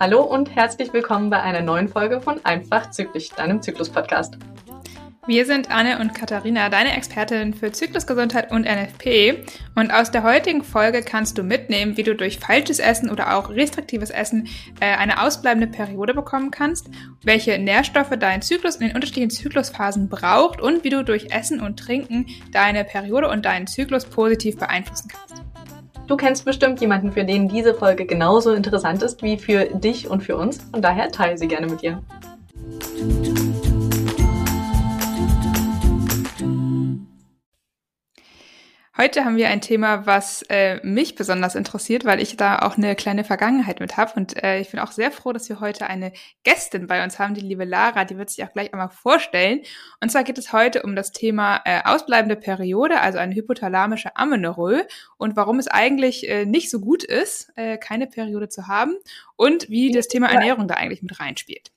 Hallo und herzlich willkommen bei einer neuen Folge von Einfach Zyklisch, deinem Zyklus-Podcast. Wir sind Anne und Katharina, deine Expertinnen für Zyklusgesundheit und NFP. Und aus der heutigen Folge kannst du mitnehmen, wie du durch falsches Essen oder auch restriktives Essen äh, eine ausbleibende Periode bekommen kannst, welche Nährstoffe dein Zyklus in den unterschiedlichen Zyklusphasen braucht und wie du durch Essen und Trinken deine Periode und deinen Zyklus positiv beeinflussen kannst. Du kennst bestimmt jemanden, für den diese Folge genauso interessant ist wie für dich und für uns. Und daher teile sie gerne mit ihr. Heute haben wir ein Thema, was äh, mich besonders interessiert, weil ich da auch eine kleine Vergangenheit mit habe. Und äh, ich bin auch sehr froh, dass wir heute eine Gästin bei uns haben, die liebe Lara. Die wird sich auch gleich einmal vorstellen. Und zwar geht es heute um das Thema äh, ausbleibende Periode, also eine hypothalamische Amenorrhoe und warum es eigentlich äh, nicht so gut ist, äh, keine Periode zu haben und wie das Thema Ernährung da eigentlich mit reinspielt.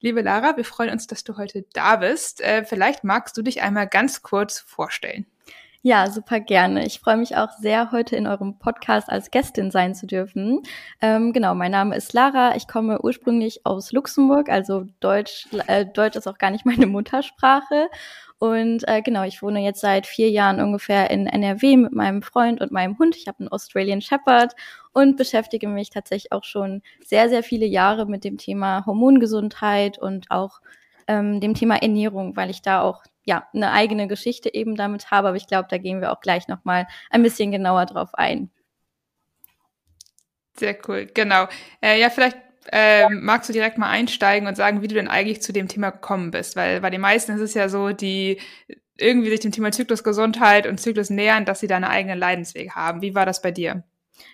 Liebe Lara, wir freuen uns, dass du heute da bist. Äh, vielleicht magst du dich einmal ganz kurz vorstellen. Ja, super gerne. Ich freue mich auch sehr, heute in eurem Podcast als Gästin sein zu dürfen. Ähm, genau, mein Name ist Lara. Ich komme ursprünglich aus Luxemburg, also Deutsch, äh, Deutsch ist auch gar nicht meine Muttersprache. Und äh, genau, ich wohne jetzt seit vier Jahren ungefähr in NRW mit meinem Freund und meinem Hund. Ich habe einen Australian Shepherd und beschäftige mich tatsächlich auch schon sehr, sehr viele Jahre mit dem Thema Hormongesundheit und auch ähm, dem Thema Ernährung, weil ich da auch ja, eine eigene Geschichte eben damit habe, aber ich glaube, da gehen wir auch gleich nochmal ein bisschen genauer drauf ein. Sehr cool, genau. Äh, ja, vielleicht äh, magst du direkt mal einsteigen und sagen, wie du denn eigentlich zu dem Thema gekommen bist, weil bei den meisten ist es ja so, die irgendwie sich dem Thema Zyklusgesundheit und Zyklus nähern, dass sie da eine eigene Leidensweg haben. Wie war das bei dir?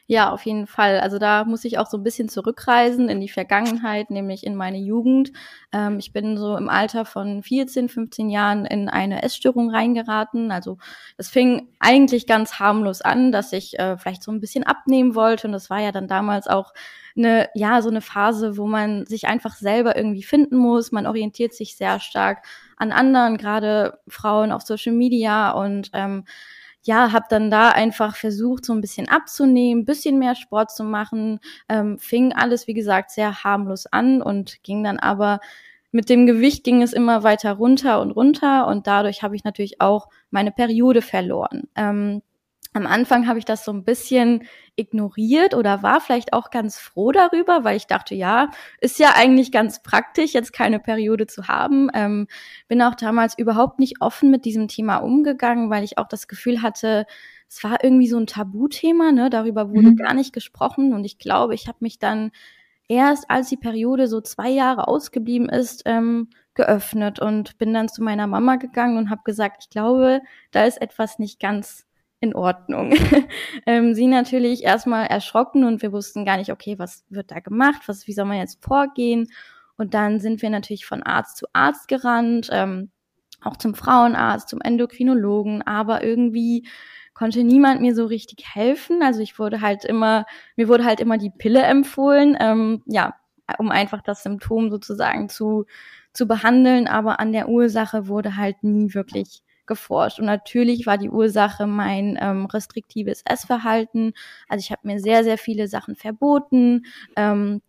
Ja, auf jeden Fall. Also da muss ich auch so ein bisschen zurückreisen in die Vergangenheit, nämlich in meine Jugend. Ähm, ich bin so im Alter von 14, 15 Jahren in eine Essstörung reingeraten. Also es fing eigentlich ganz harmlos an, dass ich äh, vielleicht so ein bisschen abnehmen wollte. Und das war ja dann damals auch eine, ja, so eine Phase, wo man sich einfach selber irgendwie finden muss. Man orientiert sich sehr stark an anderen, gerade Frauen auf Social Media und ähm, ja, habe dann da einfach versucht, so ein bisschen abzunehmen, bisschen mehr Sport zu machen. Ähm, fing alles, wie gesagt, sehr harmlos an und ging dann aber mit dem Gewicht ging es immer weiter runter und runter und dadurch habe ich natürlich auch meine Periode verloren. Ähm, am Anfang habe ich das so ein bisschen ignoriert oder war vielleicht auch ganz froh darüber, weil ich dachte, ja, ist ja eigentlich ganz praktisch, jetzt keine Periode zu haben. Ähm, bin auch damals überhaupt nicht offen mit diesem Thema umgegangen, weil ich auch das Gefühl hatte, es war irgendwie so ein Tabuthema, ne? Darüber wurde mhm. gar nicht gesprochen und ich glaube, ich habe mich dann erst, als die Periode so zwei Jahre ausgeblieben ist, ähm, geöffnet und bin dann zu meiner Mama gegangen und habe gesagt, ich glaube, da ist etwas nicht ganz in Ordnung. ähm, sie natürlich erstmal erschrocken und wir wussten gar nicht, okay, was wird da gemacht, was, wie soll man jetzt vorgehen? Und dann sind wir natürlich von Arzt zu Arzt gerannt, ähm, auch zum Frauenarzt, zum Endokrinologen, aber irgendwie konnte niemand mir so richtig helfen. Also ich wurde halt immer, mir wurde halt immer die Pille empfohlen, ähm, ja, um einfach das Symptom sozusagen zu, zu behandeln, aber an der Ursache wurde halt nie wirklich geforscht. Und natürlich war die Ursache mein ähm, restriktives Essverhalten. Also ich habe mir sehr, sehr viele Sachen verboten. Ähm,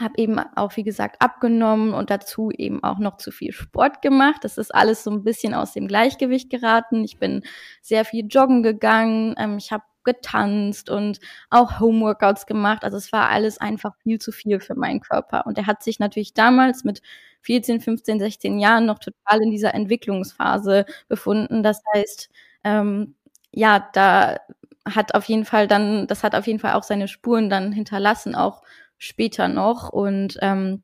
habe eben auch, wie gesagt, abgenommen und dazu eben auch noch zu viel Sport gemacht. Das ist alles so ein bisschen aus dem Gleichgewicht geraten. Ich bin sehr viel joggen gegangen. Ähm, ich habe getanzt und auch Homeworkouts gemacht. Also es war alles einfach viel zu viel für meinen Körper. Und er hat sich natürlich damals mit 14, 15, 16 Jahren noch total in dieser Entwicklungsphase befunden. Das heißt, ähm, ja, da hat auf jeden Fall dann, das hat auf jeden Fall auch seine Spuren dann hinterlassen, auch später noch. Und ähm,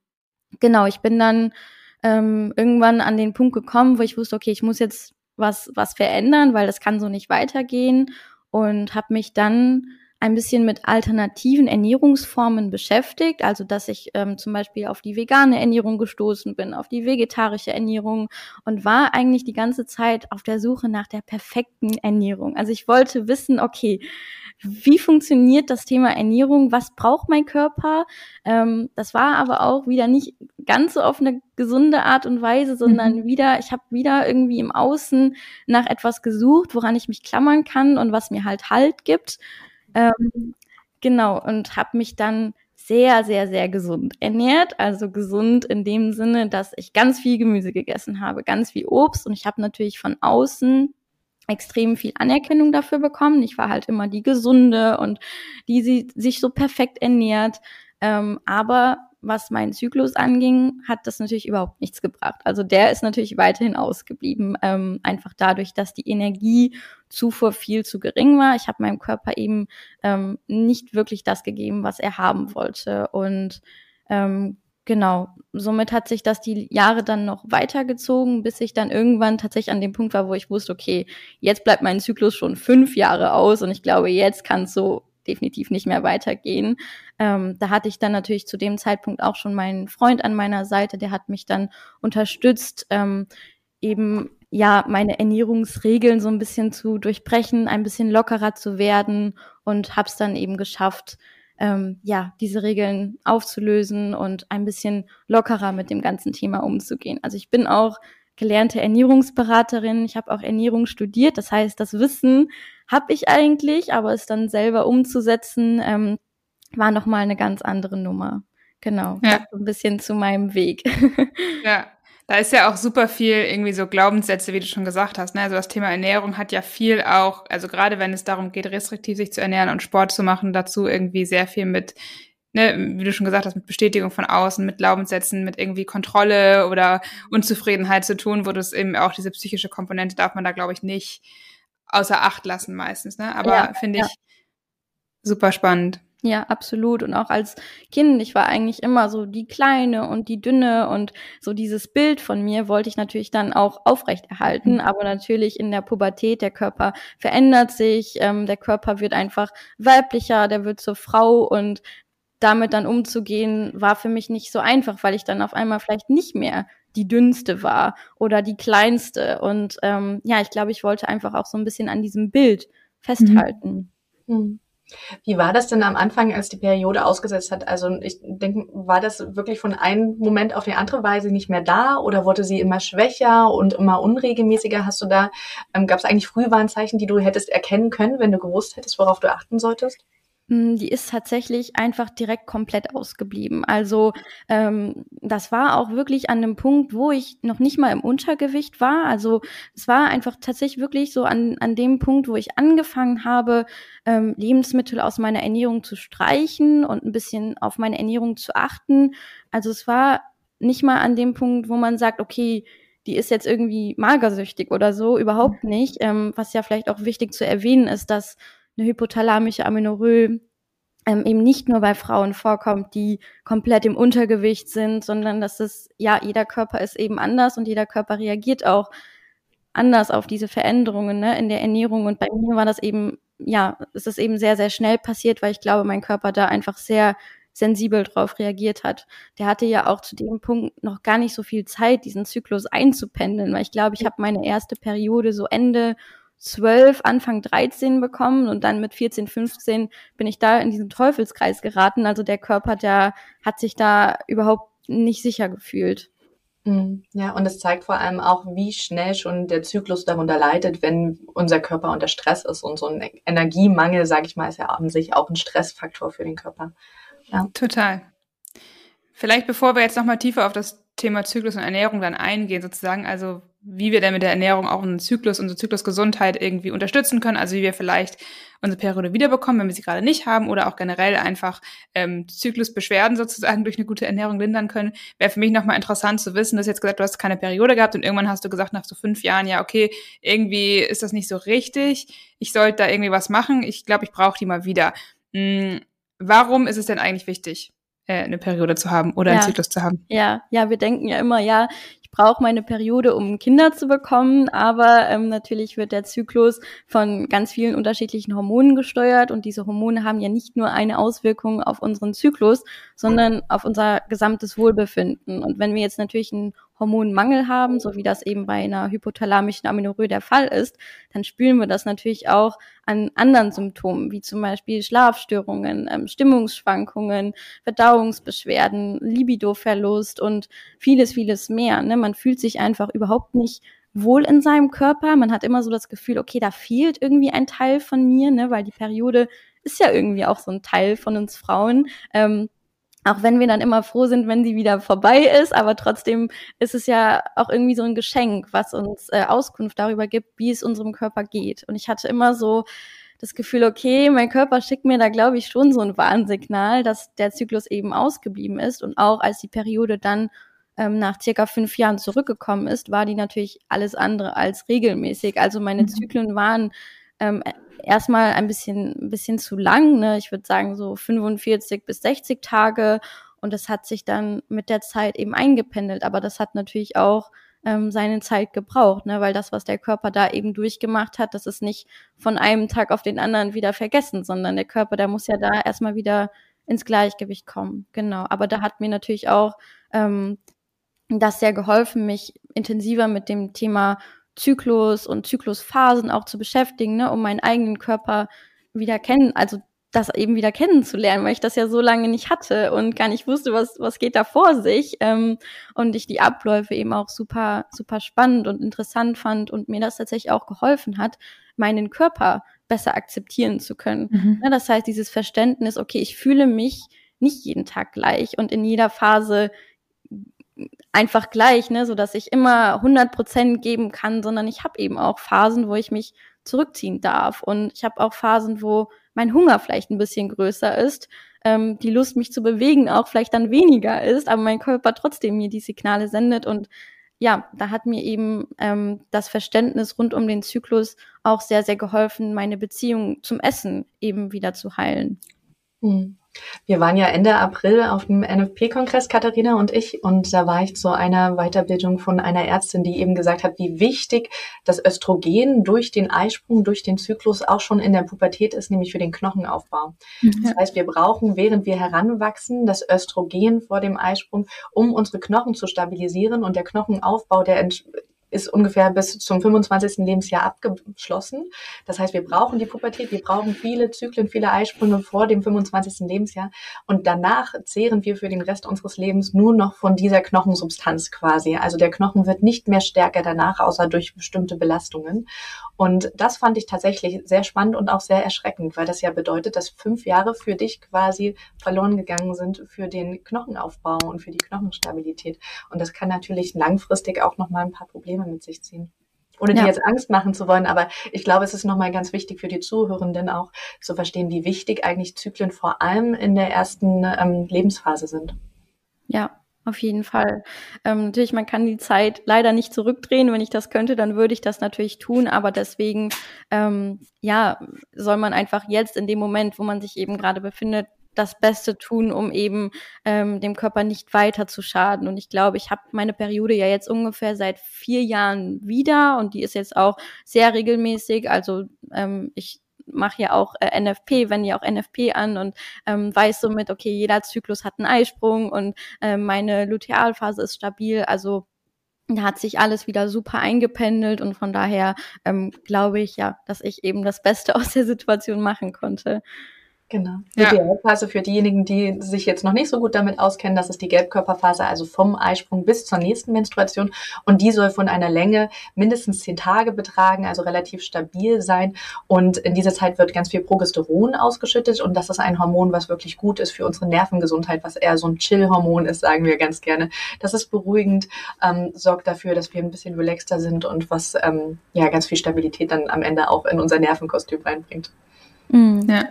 genau, ich bin dann ähm, irgendwann an den Punkt gekommen, wo ich wusste, okay, ich muss jetzt was, was verändern, weil das kann so nicht weitergehen. Und habe mich dann ein bisschen mit alternativen Ernährungsformen beschäftigt, also dass ich ähm, zum Beispiel auf die vegane Ernährung gestoßen bin, auf die vegetarische Ernährung und war eigentlich die ganze Zeit auf der Suche nach der perfekten Ernährung. Also ich wollte wissen, okay, wie funktioniert das Thema Ernährung, was braucht mein Körper. Ähm, das war aber auch wieder nicht ganz so auf eine gesunde Art und Weise, sondern mhm. wieder, ich habe wieder irgendwie im Außen nach etwas gesucht, woran ich mich klammern kann und was mir halt Halt gibt. Ähm, genau, und habe mich dann sehr, sehr, sehr gesund ernährt. Also gesund in dem Sinne, dass ich ganz viel Gemüse gegessen habe, ganz viel Obst und ich habe natürlich von außen extrem viel Anerkennung dafür bekommen. Ich war halt immer die Gesunde und die sie sich so perfekt ernährt. Ähm, aber was meinen Zyklus anging, hat das natürlich überhaupt nichts gebracht. Also der ist natürlich weiterhin ausgeblieben, ähm, einfach dadurch, dass die Energiezufuhr viel zu gering war. Ich habe meinem Körper eben ähm, nicht wirklich das gegeben, was er haben wollte. Und ähm, genau, somit hat sich das die Jahre dann noch weitergezogen, bis ich dann irgendwann tatsächlich an dem Punkt war, wo ich wusste, okay, jetzt bleibt mein Zyklus schon fünf Jahre aus und ich glaube, jetzt kann es so definitiv nicht mehr weitergehen. Ähm, da hatte ich dann natürlich zu dem Zeitpunkt auch schon meinen Freund an meiner Seite, der hat mich dann unterstützt, ähm, eben ja meine Ernährungsregeln so ein bisschen zu durchbrechen, ein bisschen lockerer zu werden und habe es dann eben geschafft, ähm, ja diese Regeln aufzulösen und ein bisschen lockerer mit dem ganzen Thema umzugehen. Also ich bin auch gelernte Ernährungsberaterin. Ich habe auch Ernährung studiert. Das heißt, das Wissen habe ich eigentlich, aber es dann selber umzusetzen, ähm, war nochmal eine ganz andere Nummer. Genau. Ja. Ein bisschen zu meinem Weg. ja. Da ist ja auch super viel irgendwie so Glaubenssätze, wie du schon gesagt hast. Ne? Also das Thema Ernährung hat ja viel auch, also gerade wenn es darum geht, restriktiv sich zu ernähren und Sport zu machen, dazu irgendwie sehr viel mit ne, wie du schon gesagt hast, mit Bestätigung von außen, mit Glaubenssätzen, mit irgendwie Kontrolle oder Unzufriedenheit zu tun, wo das eben auch diese psychische Komponente darf man da, glaube ich, nicht außer Acht lassen meistens. Ne? Aber ja, finde ich ja. super spannend. Ja, absolut. Und auch als Kind, ich war eigentlich immer so die Kleine und die Dünne und so dieses Bild von mir wollte ich natürlich dann auch aufrechterhalten. Mhm. Aber natürlich in der Pubertät, der Körper verändert sich, ähm, der Körper wird einfach weiblicher, der wird zur Frau und damit dann umzugehen, war für mich nicht so einfach, weil ich dann auf einmal vielleicht nicht mehr die dünnste war oder die kleinste. Und ähm, ja, ich glaube, ich wollte einfach auch so ein bisschen an diesem Bild festhalten. Mhm. mhm. Wie war das denn am Anfang, als die Periode ausgesetzt hat? Also ich denke, war das wirklich von einem Moment auf die andere Weise nicht mehr da oder wurde sie immer schwächer und immer unregelmäßiger? Hast du da, ähm, gab es eigentlich Frühwarnzeichen, die du hättest erkennen können, wenn du gewusst hättest, worauf du achten solltest? Hm, die ist tatsächlich einfach direkt komplett ausgeblieben. Also ähm, das war auch wirklich an einem Punkt, wo ich noch nicht mal im Untergewicht war. Also es war einfach tatsächlich wirklich so an, an dem Punkt, wo ich angefangen habe, ähm, Lebensmittel aus meiner Ernährung zu streichen und ein bisschen auf meine Ernährung zu achten. Also es war nicht mal an dem Punkt, wo man sagt, okay, die ist jetzt irgendwie magersüchtig oder so, überhaupt nicht. Ähm, was ja vielleicht auch wichtig zu erwähnen ist, dass eine hypothalamische Amenorrhoe ähm, eben nicht nur bei Frauen vorkommt, die komplett im Untergewicht sind, sondern dass es, ja, jeder Körper ist eben anders und jeder Körper reagiert auch anders auf diese Veränderungen ne, in der Ernährung. Und bei mir war das eben, ja, es ist eben sehr, sehr schnell passiert, weil ich glaube, mein Körper da einfach sehr sensibel drauf reagiert hat. Der hatte ja auch zu dem Punkt noch gar nicht so viel Zeit, diesen Zyklus einzupendeln, weil ich glaube, ich habe meine erste Periode so Ende 12, Anfang 13 bekommen und dann mit 14, 15 bin ich da in diesen Teufelskreis geraten. Also der Körper, der hat sich da überhaupt nicht sicher gefühlt. Mhm. Ja, und es zeigt vor allem auch, wie schnell schon der Zyklus darunter leidet, wenn unser Körper unter Stress ist. Und so ein Energiemangel, sage ich mal, ist ja an sich auch ein Stressfaktor für den Körper. Ja. Total. Vielleicht bevor wir jetzt nochmal tiefer auf das Thema Zyklus und Ernährung dann eingehen, sozusagen, also wie wir denn mit der Ernährung auch einen Zyklus, unsere Zyklusgesundheit irgendwie unterstützen können, also wie wir vielleicht unsere Periode wiederbekommen, wenn wir sie gerade nicht haben, oder auch generell einfach ähm, Zyklusbeschwerden sozusagen durch eine gute Ernährung lindern können, wäre für mich nochmal interessant zu wissen, dass jetzt gesagt, du hast keine Periode gehabt und irgendwann hast du gesagt, nach so fünf Jahren, ja, okay, irgendwie ist das nicht so richtig, ich sollte da irgendwie was machen, ich glaube, ich brauche die mal wieder. Hm, warum ist es denn eigentlich wichtig? äh, eine Periode zu haben oder ja. einen Zyklus zu haben. Ja, ja, wir denken ja immer, ja, brauche meine Periode, um Kinder zu bekommen, aber ähm, natürlich wird der Zyklus von ganz vielen unterschiedlichen Hormonen gesteuert und diese Hormone haben ja nicht nur eine Auswirkung auf unseren Zyklus, sondern auf unser gesamtes Wohlbefinden. Und wenn wir jetzt natürlich einen Hormonmangel haben, so wie das eben bei einer hypothalamischen Amenorrhoe der Fall ist, dann spüren wir das natürlich auch an anderen Symptomen, wie zum Beispiel Schlafstörungen, ähm, Stimmungsschwankungen, Verdauungsbeschwerden, Libidoverlust und vieles, vieles mehr. Ne? Man fühlt sich einfach überhaupt nicht wohl in seinem Körper. Man hat immer so das Gefühl, okay, da fehlt irgendwie ein Teil von mir, ne? weil die Periode ist ja irgendwie auch so ein Teil von uns Frauen. Ähm, auch wenn wir dann immer froh sind, wenn sie wieder vorbei ist, aber trotzdem ist es ja auch irgendwie so ein Geschenk, was uns äh, Auskunft darüber gibt, wie es unserem Körper geht. Und ich hatte immer so das Gefühl, okay, mein Körper schickt mir da, glaube ich, schon so ein Warnsignal, dass der Zyklus eben ausgeblieben ist. Und auch als die Periode dann ähm, nach circa fünf Jahren zurückgekommen ist, war die natürlich alles andere als regelmäßig. Also meine mhm. Zyklen waren ähm, erstmal ein bisschen, ein bisschen zu lang. Ne? Ich würde sagen so 45 bis 60 Tage. Und das hat sich dann mit der Zeit eben eingependelt. Aber das hat natürlich auch ähm, seine Zeit gebraucht, ne? weil das, was der Körper da eben durchgemacht hat, das ist nicht von einem Tag auf den anderen wieder vergessen, sondern der Körper, der muss ja da erstmal wieder ins Gleichgewicht kommen. Genau. Aber da hat mir natürlich auch ähm, das sehr geholfen, mich intensiver mit dem Thema Zyklus und Zyklusphasen auch zu beschäftigen, ne, um meinen eigenen Körper wieder kennen, also das eben wieder kennenzulernen, weil ich das ja so lange nicht hatte und gar nicht wusste, was, was geht da vor sich. Ähm, und ich die Abläufe eben auch super, super spannend und interessant fand und mir das tatsächlich auch geholfen hat, meinen Körper besser akzeptieren zu können. Mhm. Ja, das heißt, dieses Verständnis, okay, ich fühle mich nicht jeden Tag gleich und in jeder Phase einfach gleich, ne, so dass ich immer 100 Prozent geben kann, sondern ich habe eben auch Phasen, wo ich mich zurückziehen darf und ich habe auch Phasen, wo mein Hunger vielleicht ein bisschen größer ist, ähm, die Lust, mich zu bewegen, auch vielleicht dann weniger ist, aber mein Körper trotzdem mir die Signale sendet und ja, da hat mir eben ähm, das Verständnis rund um den Zyklus auch sehr, sehr geholfen, meine Beziehung zum Essen eben wieder zu heilen. Hm. Wir waren ja Ende April auf dem NFP-Kongress, Katharina und ich, und da war ich zu einer Weiterbildung von einer Ärztin, die eben gesagt hat, wie wichtig das Östrogen durch den Eisprung, durch den Zyklus auch schon in der Pubertät ist, nämlich für den Knochenaufbau. Mhm. Das heißt, wir brauchen, während wir heranwachsen, das Östrogen vor dem Eisprung, um unsere Knochen zu stabilisieren und der Knochenaufbau, der ist ungefähr bis zum 25. Lebensjahr abgeschlossen. Das heißt, wir brauchen die Pubertät, wir brauchen viele Zyklen, viele Eisprünge vor dem 25. Lebensjahr und danach zehren wir für den Rest unseres Lebens nur noch von dieser Knochensubstanz quasi. Also der Knochen wird nicht mehr stärker danach, außer durch bestimmte Belastungen. Und das fand ich tatsächlich sehr spannend und auch sehr erschreckend, weil das ja bedeutet, dass fünf Jahre für dich quasi verloren gegangen sind für den Knochenaufbau und für die Knochenstabilität. Und das kann natürlich langfristig auch nochmal ein paar Probleme Probleme mit sich ziehen. Ohne ja. dir jetzt Angst machen zu wollen, aber ich glaube, es ist nochmal ganz wichtig für die Zuhörenden auch zu verstehen, wie wichtig eigentlich Zyklen vor allem in der ersten ähm, Lebensphase sind. Ja, auf jeden Fall. Ähm, natürlich, man kann die Zeit leider nicht zurückdrehen. Wenn ich das könnte, dann würde ich das natürlich tun. Aber deswegen, ähm, ja, soll man einfach jetzt in dem Moment, wo man sich eben gerade befindet, das Beste tun, um eben ähm, dem Körper nicht weiter zu schaden. Und ich glaube, ich habe meine Periode ja jetzt ungefähr seit vier Jahren wieder und die ist jetzt auch sehr regelmäßig. Also ähm, ich mache ja auch äh, NFP, wende ja auch NFP an und ähm, weiß somit, okay, jeder Zyklus hat einen Eisprung und äh, meine Lutealphase ist stabil. Also da hat sich alles wieder super eingependelt und von daher ähm, glaube ich ja, dass ich eben das Beste aus der Situation machen konnte. Genau. Die ja. Gelbphase für diejenigen, die sich jetzt noch nicht so gut damit auskennen, das ist die Gelbkörperphase, also vom Eisprung bis zur nächsten Menstruation. Und die soll von einer Länge mindestens zehn Tage betragen, also relativ stabil sein. Und in dieser Zeit wird ganz viel Progesteron ausgeschüttet. Und das ist ein Hormon, was wirklich gut ist für unsere Nervengesundheit, was eher so ein Chill-Hormon ist, sagen wir ganz gerne. Das ist beruhigend, ähm, sorgt dafür, dass wir ein bisschen relaxter sind und was ähm, ja ganz viel Stabilität dann am Ende auch in unser Nervenkostüm reinbringt. Mhm. Ja.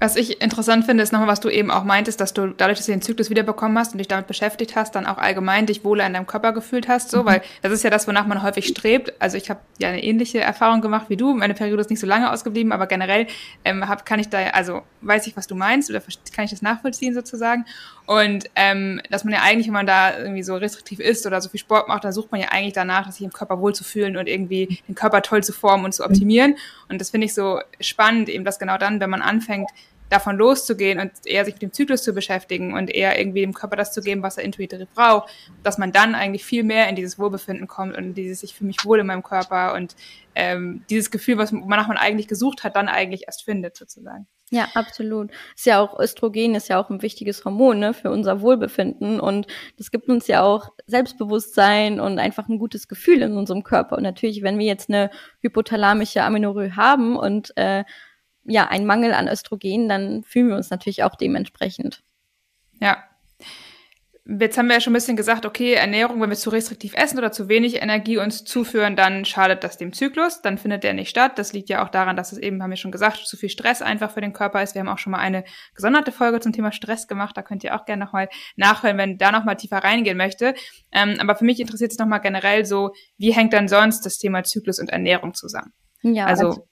Was ich interessant finde, ist nochmal, was du eben auch meintest, dass du dadurch, dass du den Zyklus wiederbekommen hast und dich damit beschäftigt hast, dann auch allgemein dich wohler in deinem Körper gefühlt hast, so, mhm. weil das ist ja das, wonach man häufig strebt. Also ich habe ja eine ähnliche Erfahrung gemacht wie du. Meine Periode ist nicht so lange ausgeblieben, aber generell ähm, hab, kann ich da, also weiß ich, was du meinst oder kann ich das nachvollziehen sozusagen. Und ähm, dass man ja eigentlich, wenn man da irgendwie so restriktiv ist oder so viel Sport macht, da sucht man ja eigentlich danach, sich im Körper wohlzufühlen und irgendwie den Körper toll zu formen und zu optimieren. Und das finde ich so spannend, eben dass genau dann, wenn man anfängt, davon loszugehen und eher sich mit dem Zyklus zu beschäftigen und eher irgendwie dem Körper das zu geben, was er intuitiv braucht, dass man dann eigentlich viel mehr in dieses Wohlbefinden kommt und dieses ich fühle mich wohl in meinem Körper und ähm, dieses Gefühl, was wonach man eigentlich gesucht hat, dann eigentlich erst findet sozusagen. Ja, absolut. Ist ja auch Östrogen ist ja auch ein wichtiges Hormon ne, für unser Wohlbefinden und das gibt uns ja auch Selbstbewusstsein und einfach ein gutes Gefühl in unserem Körper. Und natürlich, wenn wir jetzt eine hypothalamische Amenorrhoe haben und äh, ja einen Mangel an Östrogen, dann fühlen wir uns natürlich auch dementsprechend. Ja, Jetzt haben wir ja schon ein bisschen gesagt, okay, Ernährung, wenn wir zu restriktiv essen oder zu wenig Energie uns zuführen, dann schadet das dem Zyklus, dann findet der nicht statt. Das liegt ja auch daran, dass es eben, haben wir schon gesagt, zu viel Stress einfach für den Körper ist. Wir haben auch schon mal eine gesonderte Folge zum Thema Stress gemacht, da könnt ihr auch gerne nochmal nachhören, wenn da nochmal tiefer reingehen möchte. Ähm, aber für mich interessiert es nochmal generell so, wie hängt dann sonst das Thema Zyklus und Ernährung zusammen? Ja, also, also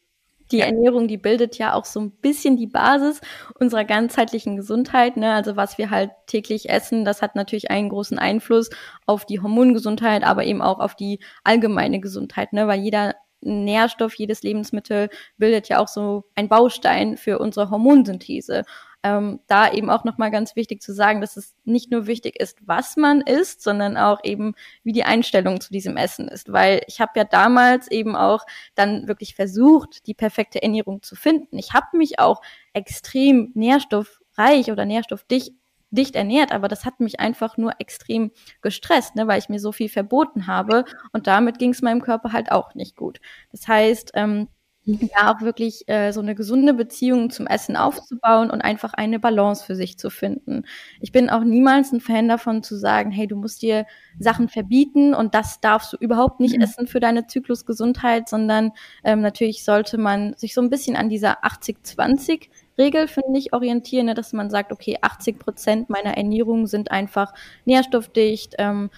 die ja. Ernährung, die bildet ja auch so ein bisschen die Basis unserer ganzheitlichen Gesundheit. Ne? Also was wir halt täglich essen, das hat natürlich einen großen Einfluss auf die Hormongesundheit, aber eben auch auf die allgemeine Gesundheit, ne? weil jeder Nährstoff, jedes Lebensmittel bildet ja auch so ein Baustein für unsere Hormonsynthese ähm, da eben auch nochmal ganz wichtig zu sagen, dass es nicht nur wichtig ist, was man isst, sondern auch eben, wie die Einstellung zu diesem Essen ist. Weil ich habe ja damals eben auch dann wirklich versucht, die perfekte Ernährung zu finden. Ich habe mich auch extrem nährstoffreich oder nährstoffdicht dicht ernährt, aber das hat mich einfach nur extrem gestresst, ne, weil ich mir so viel verboten habe und damit ging es meinem Körper halt auch nicht gut. Das heißt, ähm, ja auch wirklich äh, so eine gesunde Beziehung zum Essen aufzubauen und einfach eine Balance für sich zu finden. Ich bin auch niemals ein Fan davon zu sagen, hey, du musst dir Sachen verbieten und das darfst du überhaupt nicht mhm. essen für deine Zyklusgesundheit, sondern ähm, natürlich sollte man sich so ein bisschen an dieser 80-20 Regel, finde ich, orientieren, ne, dass man sagt, okay, 80 Prozent meiner Ernährung sind einfach nährstoffdicht, ähm,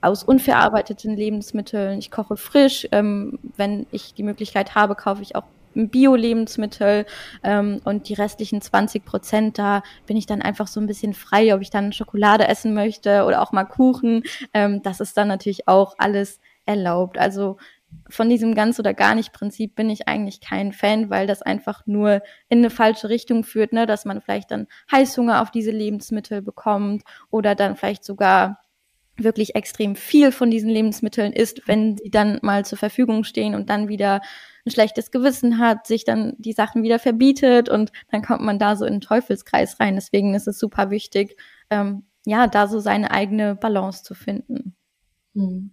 aus unverarbeiteten Lebensmitteln. Ich koche frisch. Ähm, wenn ich die Möglichkeit habe, kaufe ich auch Bio-Lebensmittel ähm, und die restlichen 20 Prozent, da bin ich dann einfach so ein bisschen frei, ob ich dann Schokolade essen möchte oder auch mal Kuchen. Ähm, das ist dann natürlich auch alles erlaubt. Also von diesem ganz oder gar nicht Prinzip bin ich eigentlich kein Fan, weil das einfach nur in eine falsche Richtung führt, ne, dass man vielleicht dann Heißhunger auf diese Lebensmittel bekommt oder dann vielleicht sogar wirklich extrem viel von diesen Lebensmitteln isst, wenn sie dann mal zur Verfügung stehen und dann wieder ein schlechtes Gewissen hat, sich dann die Sachen wieder verbietet und dann kommt man da so in den Teufelskreis rein. Deswegen ist es super wichtig, ähm, ja, da so seine eigene Balance zu finden. Mhm.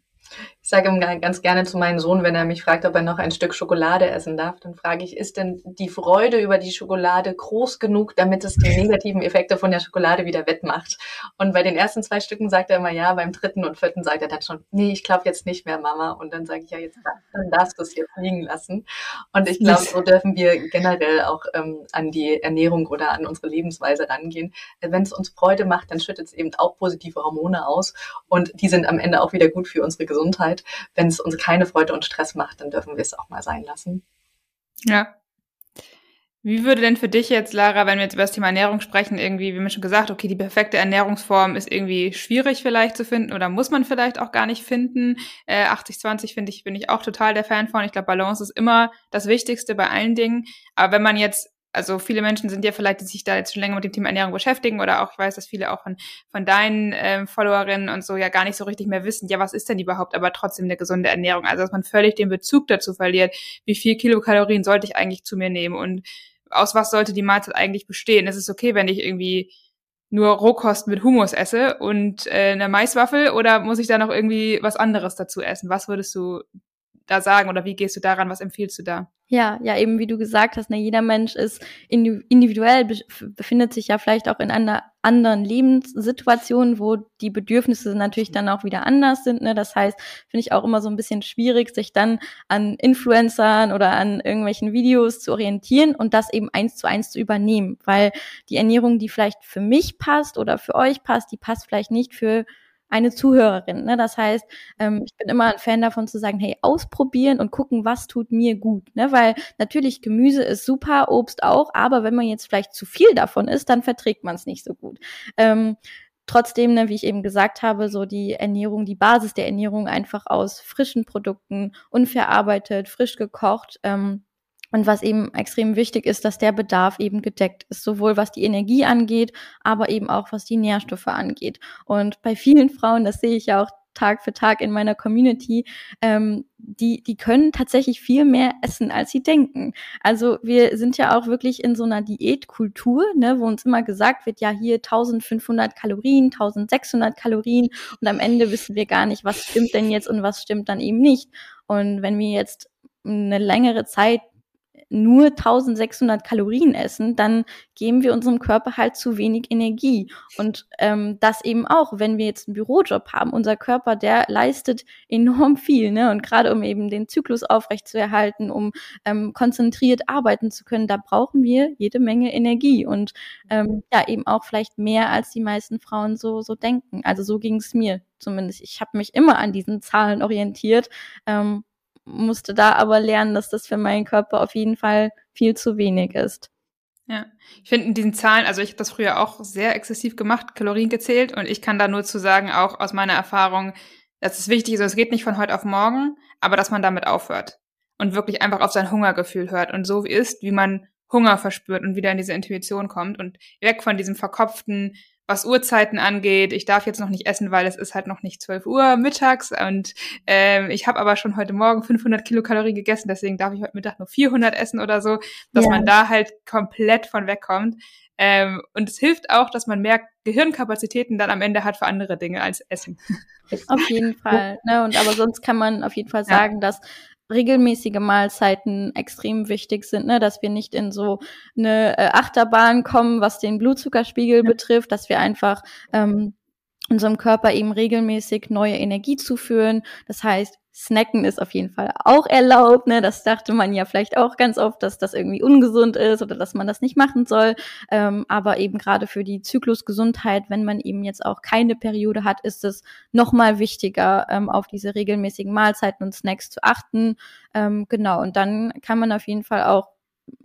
Ich sage ganz gerne zu meinem Sohn, wenn er mich fragt, ob er noch ein Stück Schokolade essen darf, dann frage ich, ist denn die Freude über die Schokolade groß genug, damit es die negativen Effekte von der Schokolade wieder wettmacht? Und bei den ersten zwei Stücken sagt er immer ja, beim dritten und vierten sagt er dann schon, nee, ich glaube jetzt nicht mehr, Mama. Und dann sage ich ja, jetzt dann darfst du es jetzt liegen lassen. Und ich glaube, so dürfen wir generell auch ähm, an die Ernährung oder an unsere Lebensweise rangehen. Wenn es uns Freude macht, dann schüttet es eben auch positive Hormone aus und die sind am Ende auch wieder gut für unsere Gesundheit. Gesundheit. Wenn es uns keine Freude und Stress macht, dann dürfen wir es auch mal sein lassen. Ja. Wie würde denn für dich jetzt, Lara, wenn wir jetzt über das Thema Ernährung sprechen, irgendwie, wie wir schon gesagt, okay, die perfekte Ernährungsform ist irgendwie schwierig vielleicht zu finden oder muss man vielleicht auch gar nicht finden. Äh, 80-20 finde ich, bin ich auch total der Fan von. Ich glaube, Balance ist immer das Wichtigste bei allen Dingen. Aber wenn man jetzt also viele Menschen sind ja vielleicht, die sich da jetzt schon länger mit dem Thema Ernährung beschäftigen oder auch, ich weiß, dass viele auch von, von deinen ähm, Followerinnen und so ja gar nicht so richtig mehr wissen, ja, was ist denn überhaupt aber trotzdem eine gesunde Ernährung? Also, dass man völlig den Bezug dazu verliert, wie viel Kilokalorien sollte ich eigentlich zu mir nehmen und aus was sollte die Mahlzeit eigentlich bestehen? Es ist okay, wenn ich irgendwie nur Rohkost mit Hummus esse und äh, eine Maiswaffel oder muss ich da noch irgendwie was anderes dazu essen? Was würdest du da sagen oder wie gehst du daran? Was empfiehlst du da? Ja, ja, eben wie du gesagt hast, ne, jeder Mensch ist individuell, befindet sich ja vielleicht auch in einer anderen Lebenssituation, wo die Bedürfnisse natürlich dann auch wieder anders sind. Ne? Das heißt, finde ich auch immer so ein bisschen schwierig, sich dann an Influencern oder an irgendwelchen Videos zu orientieren und das eben eins zu eins zu übernehmen, weil die Ernährung, die vielleicht für mich passt oder für euch passt, die passt vielleicht nicht für eine Zuhörerin. Ne? Das heißt, ähm, ich bin immer ein Fan davon zu sagen, hey, ausprobieren und gucken, was tut mir gut. Ne? Weil natürlich Gemüse ist super, Obst auch, aber wenn man jetzt vielleicht zu viel davon isst, dann verträgt man es nicht so gut. Ähm, trotzdem, ne, wie ich eben gesagt habe, so die Ernährung, die Basis der Ernährung einfach aus frischen Produkten, unverarbeitet, frisch gekocht. Ähm, Und was eben extrem wichtig ist, dass der Bedarf eben gedeckt ist, sowohl was die Energie angeht, aber eben auch was die Nährstoffe angeht. Und bei vielen Frauen, das sehe ich ja auch Tag für Tag in meiner Community, ähm, die, die können tatsächlich viel mehr essen, als sie denken. Also wir sind ja auch wirklich in so einer Diätkultur, ne, wo uns immer gesagt wird, ja hier 1500 Kalorien, 1600 Kalorien und am Ende wissen wir gar nicht, was stimmt denn jetzt und was stimmt dann eben nicht. Und wenn wir jetzt eine längere Zeit nur 1600 Kalorien essen, dann geben wir unserem Körper halt zu wenig Energie. Und ähm, das eben auch, wenn wir jetzt einen Bürojob haben, unser Körper, der leistet enorm viel, ne? Und gerade um eben den Zyklus aufrechtzuerhalten, um ähm, konzentriert arbeiten zu können, da brauchen wir jede Menge Energie und ähm, ja eben auch vielleicht mehr als die meisten Frauen so so denken. Also so ging es mir zumindest. Ich habe mich immer an diesen Zahlen orientiert. Ähm, musste da aber lernen, dass das für meinen Körper auf jeden Fall viel zu wenig ist. Ja, ich finde in diesen Zahlen, also ich habe das früher auch sehr exzessiv gemacht, Kalorien gezählt und ich kann da nur zu sagen, auch aus meiner Erfahrung, dass es wichtig ist, es geht nicht von heute auf morgen, aber dass man damit aufhört und wirklich einfach auf sein Hungergefühl hört und so ist, wie man Hunger verspürt und wieder in diese Intuition kommt und weg von diesem verkopften, was Uhrzeiten angeht. Ich darf jetzt noch nicht essen, weil es ist halt noch nicht 12 Uhr mittags und ähm, ich habe aber schon heute Morgen 500 Kilokalorien gegessen, deswegen darf ich heute Mittag nur 400 essen oder so, dass ja. man da halt komplett von wegkommt. Ähm, und es hilft auch, dass man mehr Gehirnkapazitäten dann am Ende hat für andere Dinge als Essen. Auf jeden Fall. Ne? Und aber sonst kann man auf jeden Fall sagen, ja. dass regelmäßige Mahlzeiten extrem wichtig sind, ne? dass wir nicht in so eine äh, Achterbahn kommen, was den Blutzuckerspiegel ja. betrifft, dass wir einfach ähm, unserem Körper eben regelmäßig neue Energie zuführen. Das heißt, Snacken ist auf jeden Fall auch erlaubt. Ne? Das dachte man ja vielleicht auch ganz oft, dass das irgendwie ungesund ist oder dass man das nicht machen soll. Ähm, aber eben gerade für die Zyklusgesundheit, wenn man eben jetzt auch keine Periode hat, ist es nochmal wichtiger, ähm, auf diese regelmäßigen Mahlzeiten und Snacks zu achten. Ähm, genau, und dann kann man auf jeden Fall auch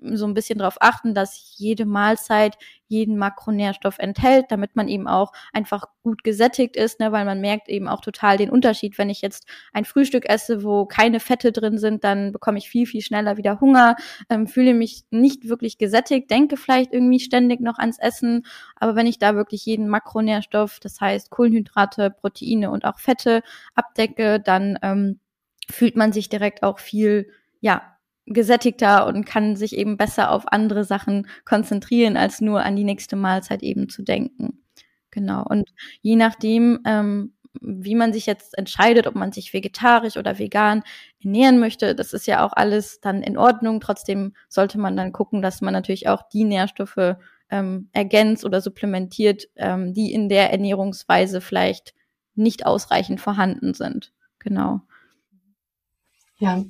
so ein bisschen darauf achten, dass jede Mahlzeit jeden Makronährstoff enthält, damit man eben auch einfach gut gesättigt ist, ne, weil man merkt eben auch total den Unterschied. Wenn ich jetzt ein Frühstück esse, wo keine Fette drin sind, dann bekomme ich viel, viel schneller wieder Hunger, ähm, fühle mich nicht wirklich gesättigt, denke vielleicht irgendwie ständig noch ans Essen. Aber wenn ich da wirklich jeden Makronährstoff, das heißt Kohlenhydrate, Proteine und auch Fette abdecke, dann ähm, fühlt man sich direkt auch viel, ja, gesättigter und kann sich eben besser auf andere Sachen konzentrieren, als nur an die nächste Mahlzeit eben zu denken. Genau. Und je nachdem, ähm, wie man sich jetzt entscheidet, ob man sich vegetarisch oder vegan ernähren möchte, das ist ja auch alles dann in Ordnung. Trotzdem sollte man dann gucken, dass man natürlich auch die Nährstoffe ähm, ergänzt oder supplementiert, ähm, die in der Ernährungsweise vielleicht nicht ausreichend vorhanden sind. Genau. Ja,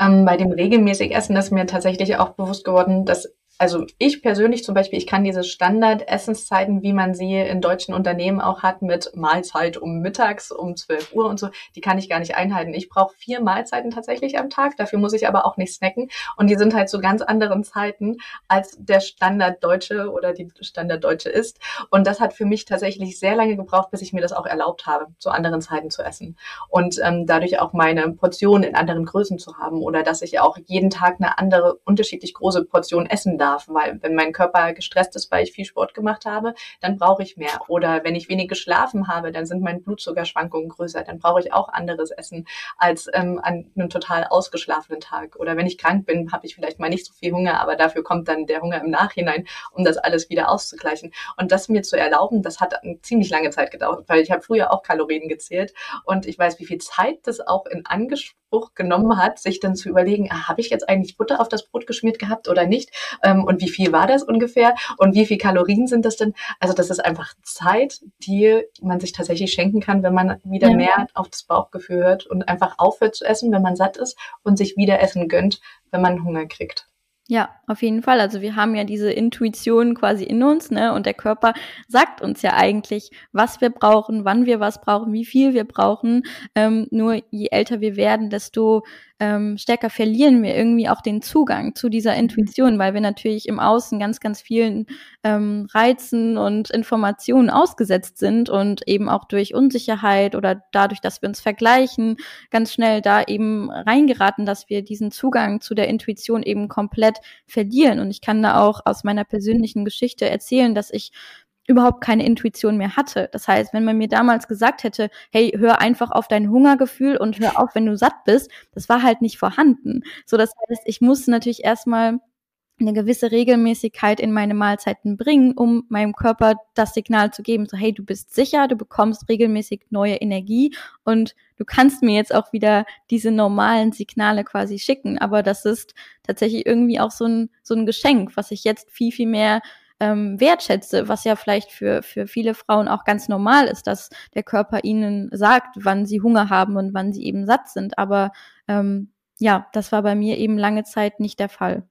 ähm, bei dem regelmäßig Essen ist mir tatsächlich auch bewusst geworden, dass also ich persönlich zum Beispiel, ich kann diese Standard-Essenszeiten, wie man sie in deutschen Unternehmen auch hat, mit Mahlzeit um mittags um 12 Uhr und so, die kann ich gar nicht einhalten. Ich brauche vier Mahlzeiten tatsächlich am Tag, dafür muss ich aber auch nicht snacken. Und die sind halt zu ganz anderen Zeiten, als der Standarddeutsche oder die Standarddeutsche ist. Und das hat für mich tatsächlich sehr lange gebraucht, bis ich mir das auch erlaubt habe, zu anderen Zeiten zu essen. Und ähm, dadurch auch meine Portionen in anderen Größen zu haben oder dass ich auch jeden Tag eine andere, unterschiedlich große Portion essen darf darf, weil wenn mein Körper gestresst ist, weil ich viel Sport gemacht habe, dann brauche ich mehr. Oder wenn ich wenig geschlafen habe, dann sind meine Blutzuckerschwankungen größer, dann brauche ich auch anderes Essen als ähm, an einem total ausgeschlafenen Tag. Oder wenn ich krank bin, habe ich vielleicht mal nicht so viel Hunger, aber dafür kommt dann der Hunger im Nachhinein, um das alles wieder auszugleichen. Und das mir zu erlauben, das hat eine ziemlich lange Zeit gedauert, weil ich habe früher auch Kalorien gezählt und ich weiß, wie viel Zeit das auch in Anspruch genommen hat, sich dann zu überlegen, ah, habe ich jetzt eigentlich Butter auf das Brot geschmiert gehabt oder nicht? Ähm, ähm, und wie viel war das ungefähr und wie viel Kalorien sind das denn? Also das ist einfach Zeit, die man sich tatsächlich schenken kann, wenn man wieder ja. mehr auf das Bauchgefühl hört und einfach aufhört zu essen, wenn man satt ist und sich wieder Essen gönnt, wenn man Hunger kriegt. Ja, auf jeden Fall. Also wir haben ja diese Intuition quasi in uns, ne? Und der Körper sagt uns ja eigentlich, was wir brauchen, wann wir was brauchen, wie viel wir brauchen. Ähm, nur je älter wir werden, desto ähm, stärker verlieren wir irgendwie auch den Zugang zu dieser mhm. Intuition, weil wir natürlich im Außen ganz, ganz vielen ähm, Reizen und Informationen ausgesetzt sind und eben auch durch Unsicherheit oder dadurch, dass wir uns vergleichen, ganz schnell da eben reingeraten, dass wir diesen Zugang zu der Intuition eben komplett verlieren. Und ich kann da auch aus meiner persönlichen Geschichte erzählen, dass ich überhaupt keine Intuition mehr hatte. Das heißt, wenn man mir damals gesagt hätte, hey, hör einfach auf dein Hungergefühl und hör auf, wenn du satt bist, das war halt nicht vorhanden. So, das heißt, ich musste natürlich erstmal eine gewisse Regelmäßigkeit in meine Mahlzeiten bringen, um meinem Körper das Signal zu geben, so hey, du bist sicher, du bekommst regelmäßig neue Energie und du kannst mir jetzt auch wieder diese normalen Signale quasi schicken. Aber das ist tatsächlich irgendwie auch so ein, so ein Geschenk, was ich jetzt viel, viel mehr ähm, wertschätze, was ja vielleicht für, für viele Frauen auch ganz normal ist, dass der Körper ihnen sagt, wann sie Hunger haben und wann sie eben satt sind. Aber ähm, ja, das war bei mir eben lange Zeit nicht der Fall.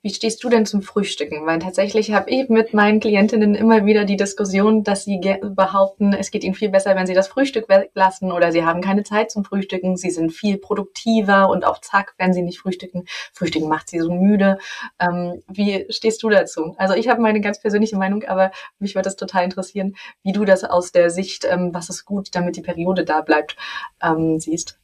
Wie stehst du denn zum Frühstücken? Weil tatsächlich habe ich mit meinen Klientinnen immer wieder die Diskussion, dass sie behaupten, es geht ihnen viel besser, wenn sie das Frühstück weglassen oder sie haben keine Zeit zum Frühstücken, sie sind viel produktiver und auf Zack, wenn sie nicht frühstücken. Frühstücken macht sie so müde. Ähm, wie stehst du dazu? Also ich habe meine ganz persönliche Meinung, aber mich würde das total interessieren, wie du das aus der Sicht, ähm, was ist gut, damit die Periode da bleibt, ähm, siehst.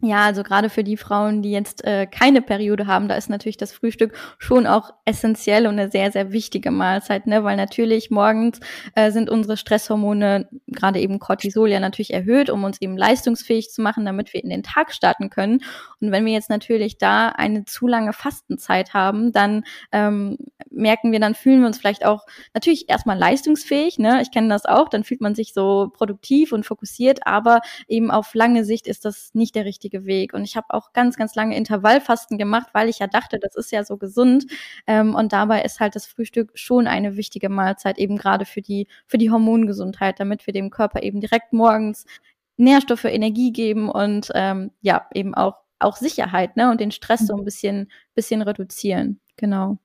Ja, also gerade für die Frauen, die jetzt äh, keine Periode haben, da ist natürlich das Frühstück schon auch essentiell und eine sehr, sehr wichtige Mahlzeit, ne? Weil natürlich morgens äh, sind unsere Stresshormone, gerade eben Cortisol, ja natürlich erhöht, um uns eben leistungsfähig zu machen, damit wir in den Tag starten können. Und wenn wir jetzt natürlich da eine zu lange Fastenzeit haben, dann ähm, merken wir, dann fühlen wir uns vielleicht auch natürlich erstmal leistungsfähig, ne? Ich kenne das auch, dann fühlt man sich so produktiv und fokussiert, aber eben auf lange Sicht ist das nicht der richtige Weg. Und ich habe auch ganz, ganz lange Intervallfasten gemacht, weil ich ja dachte, das ist ja so gesund. Ähm, und dabei ist halt das Frühstück schon eine wichtige Mahlzeit, eben gerade für die, für die Hormongesundheit, damit wir dem Körper eben direkt morgens Nährstoffe, Energie geben und ähm, ja, eben auch, auch Sicherheit, ne? Und den Stress so ein bisschen, bisschen reduzieren. Genau.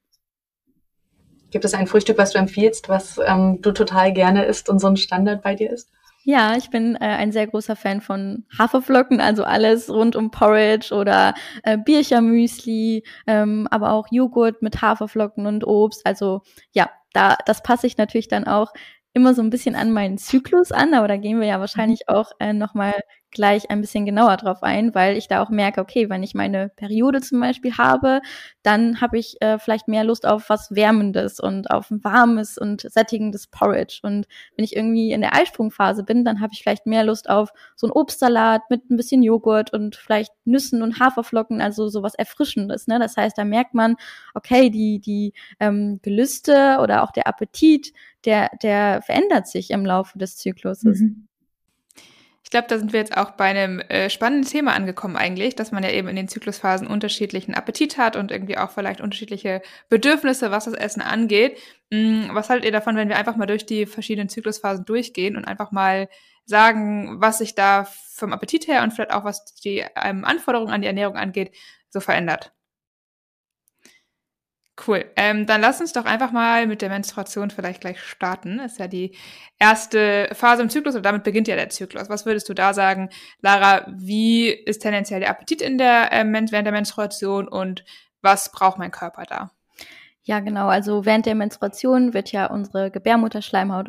Gibt es ein Frühstück, was du empfiehlst, was ähm, du total gerne isst und so ein Standard bei dir ist? Ja, ich bin äh, ein sehr großer Fan von Haferflocken, also alles rund um Porridge oder äh, Birchermüsli, ähm, aber auch Joghurt mit Haferflocken und Obst. Also ja, da das passe ich natürlich dann auch immer so ein bisschen an meinen Zyklus an, aber da gehen wir ja wahrscheinlich mhm. auch äh, nochmal gleich ein bisschen genauer drauf ein, weil ich da auch merke, okay, wenn ich meine Periode zum Beispiel habe, dann habe ich äh, vielleicht mehr Lust auf was Wärmendes und auf ein warmes und sättigendes Porridge. Und wenn ich irgendwie in der Eisprungphase bin, dann habe ich vielleicht mehr Lust auf so ein Obstsalat mit ein bisschen Joghurt und vielleicht Nüssen und Haferflocken, also sowas Erfrischendes. Ne? Das heißt, da merkt man, okay, die, die ähm, Gelüste oder auch der Appetit, der, der verändert sich im Laufe des Zykluses. Mhm. Ich glaube, da sind wir jetzt auch bei einem äh, spannenden Thema angekommen eigentlich, dass man ja eben in den Zyklusphasen unterschiedlichen Appetit hat und irgendwie auch vielleicht unterschiedliche Bedürfnisse, was das Essen angeht. Hm, was haltet ihr davon, wenn wir einfach mal durch die verschiedenen Zyklusphasen durchgehen und einfach mal sagen, was sich da vom Appetit her und vielleicht auch was die ähm, Anforderungen an die Ernährung angeht, so verändert? Cool. Ähm, dann lass uns doch einfach mal mit der Menstruation vielleicht gleich starten. Das ist ja die erste Phase im Zyklus und damit beginnt ja der Zyklus. Was würdest du da sagen, Lara? Wie ist tendenziell der Appetit in der, äh, während der Menstruation und was braucht mein Körper da? Ja, genau. Also während der Menstruation wird ja unsere Gebärmutterschleimhaut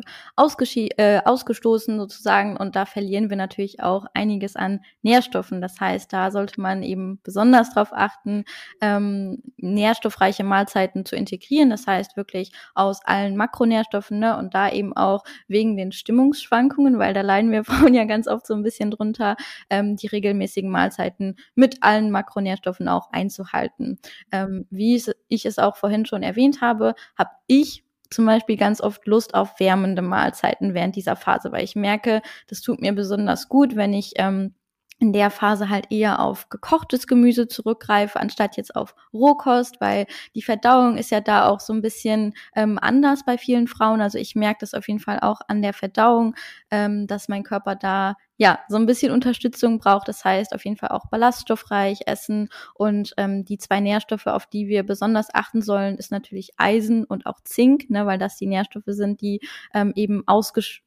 äh, ausgestoßen sozusagen und da verlieren wir natürlich auch einiges an Nährstoffen. Das heißt, da sollte man eben besonders darauf achten, ähm, nährstoffreiche Mahlzeiten zu integrieren. Das heißt wirklich aus allen Makronährstoffen ne? und da eben auch wegen den Stimmungsschwankungen, weil da leiden wir Frauen ja ganz oft so ein bisschen drunter, ähm, die regelmäßigen Mahlzeiten mit allen Makronährstoffen auch einzuhalten. Ähm, wie ich es auch vorhin schon habe, habe ich zum Beispiel ganz oft Lust auf wärmende Mahlzeiten während dieser Phase, weil ich merke, das tut mir besonders gut, wenn ich ähm, in der Phase halt eher auf gekochtes Gemüse zurückgreife, anstatt jetzt auf Rohkost, weil die Verdauung ist ja da auch so ein bisschen ähm, anders bei vielen Frauen. Also ich merke das auf jeden Fall auch an der Verdauung, ähm, dass mein Körper da ja, so ein bisschen Unterstützung braucht. Das heißt auf jeden Fall auch ballaststoffreich essen. Und ähm, die zwei Nährstoffe, auf die wir besonders achten sollen, ist natürlich Eisen und auch Zink, ne, weil das die Nährstoffe sind, die ähm, eben ausgesch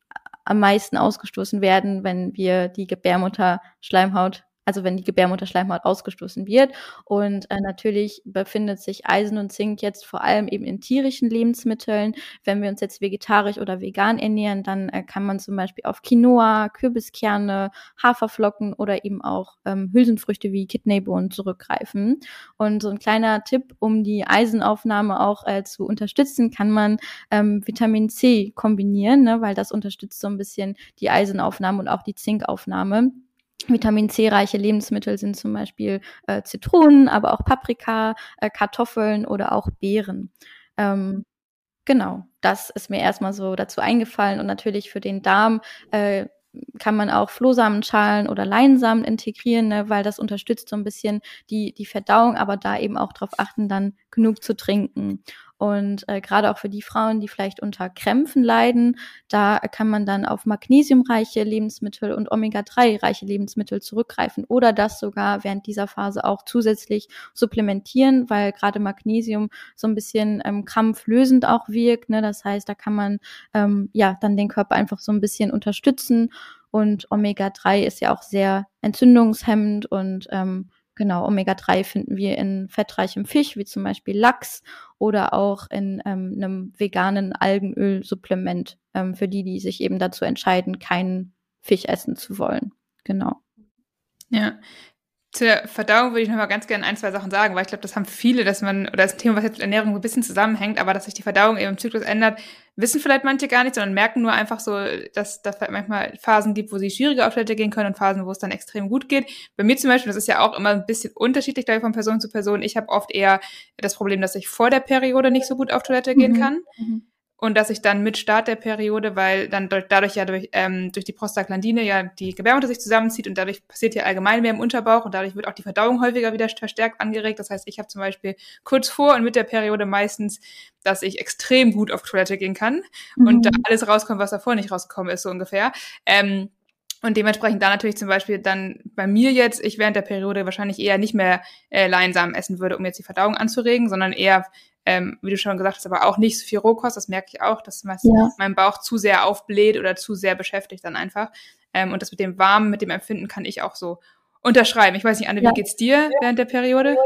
am meisten ausgestoßen werden, wenn wir die Gebärmutterschleimhaut also wenn die Gebärmutterschleimhaut ausgestoßen wird. Und äh, natürlich befindet sich Eisen und Zink jetzt vor allem eben in tierischen Lebensmitteln. Wenn wir uns jetzt vegetarisch oder vegan ernähren, dann äh, kann man zum Beispiel auf Quinoa, Kürbiskerne, Haferflocken oder eben auch ähm, Hülsenfrüchte wie Kidneybohnen zurückgreifen. Und so ein kleiner Tipp, um die Eisenaufnahme auch äh, zu unterstützen, kann man ähm, Vitamin C kombinieren, ne, weil das unterstützt so ein bisschen die Eisenaufnahme und auch die Zinkaufnahme. Vitamin C-reiche Lebensmittel sind zum Beispiel äh, Zitronen, aber auch Paprika, äh, Kartoffeln oder auch Beeren. Ähm, genau, das ist mir erstmal so dazu eingefallen und natürlich für den Darm äh, kann man auch Flohsamenschalen oder Leinsamen integrieren, ne, weil das unterstützt so ein bisschen die, die Verdauung, aber da eben auch darauf achten, dann genug zu trinken. Und äh, gerade auch für die Frauen, die vielleicht unter Krämpfen leiden, da kann man dann auf magnesiumreiche Lebensmittel und Omega-3-reiche Lebensmittel zurückgreifen oder das sogar während dieser Phase auch zusätzlich supplementieren, weil gerade Magnesium so ein bisschen ähm, krampflösend auch wirkt. Ne? Das heißt, da kann man ähm, ja dann den Körper einfach so ein bisschen unterstützen. Und Omega-3 ist ja auch sehr entzündungshemmend und ähm, Genau, Omega-3 finden wir in fettreichem Fisch, wie zum Beispiel Lachs oder auch in ähm, einem veganen Algenölsupplement, ähm, für die, die sich eben dazu entscheiden, keinen Fisch essen zu wollen. Genau. Ja, zur Verdauung würde ich noch mal ganz gerne ein, zwei Sachen sagen, weil ich glaube, das haben viele, dass man, oder das Thema, was jetzt mit Ernährung so ein bisschen zusammenhängt, aber dass sich die Verdauung eben im Zyklus ändert, wissen vielleicht manche gar nicht, sondern merken nur einfach so, dass da manchmal Phasen gibt, wo sie schwieriger auf Toilette gehen können und Phasen, wo es dann extrem gut geht. Bei mir zum Beispiel, das ist ja auch immer ein bisschen unterschiedlich, glaube ich, von Person zu Person. Ich habe oft eher das Problem, dass ich vor der Periode nicht so gut auf Toilette gehen mhm. kann. Mhm und dass ich dann mit Start der Periode, weil dann dadurch ja durch, ähm, durch die Prostaglandine ja die Gebärmutter sich zusammenzieht und dadurch passiert ja allgemein mehr im Unterbauch und dadurch wird auch die Verdauung häufiger wieder verstärkt angeregt. Das heißt, ich habe zum Beispiel kurz vor und mit der Periode meistens, dass ich extrem gut auf Toilette gehen kann mhm. und da alles rauskommt, was davor nicht rausgekommen ist, so ungefähr. Ähm, und dementsprechend da natürlich zum Beispiel dann bei mir jetzt, ich während der Periode wahrscheinlich eher nicht mehr äh, Leinsamen essen würde, um jetzt die Verdauung anzuregen, sondern eher ähm, wie du schon gesagt hast, aber auch nicht so viel Rohkost. Das merke ich auch, dass ja. mein Bauch zu sehr aufbläht oder zu sehr beschäftigt dann einfach. Ähm, und das mit dem Warmen, mit dem Empfinden kann ich auch so unterschreiben. Ich weiß nicht, Anne, ja. wie geht's dir während der Periode?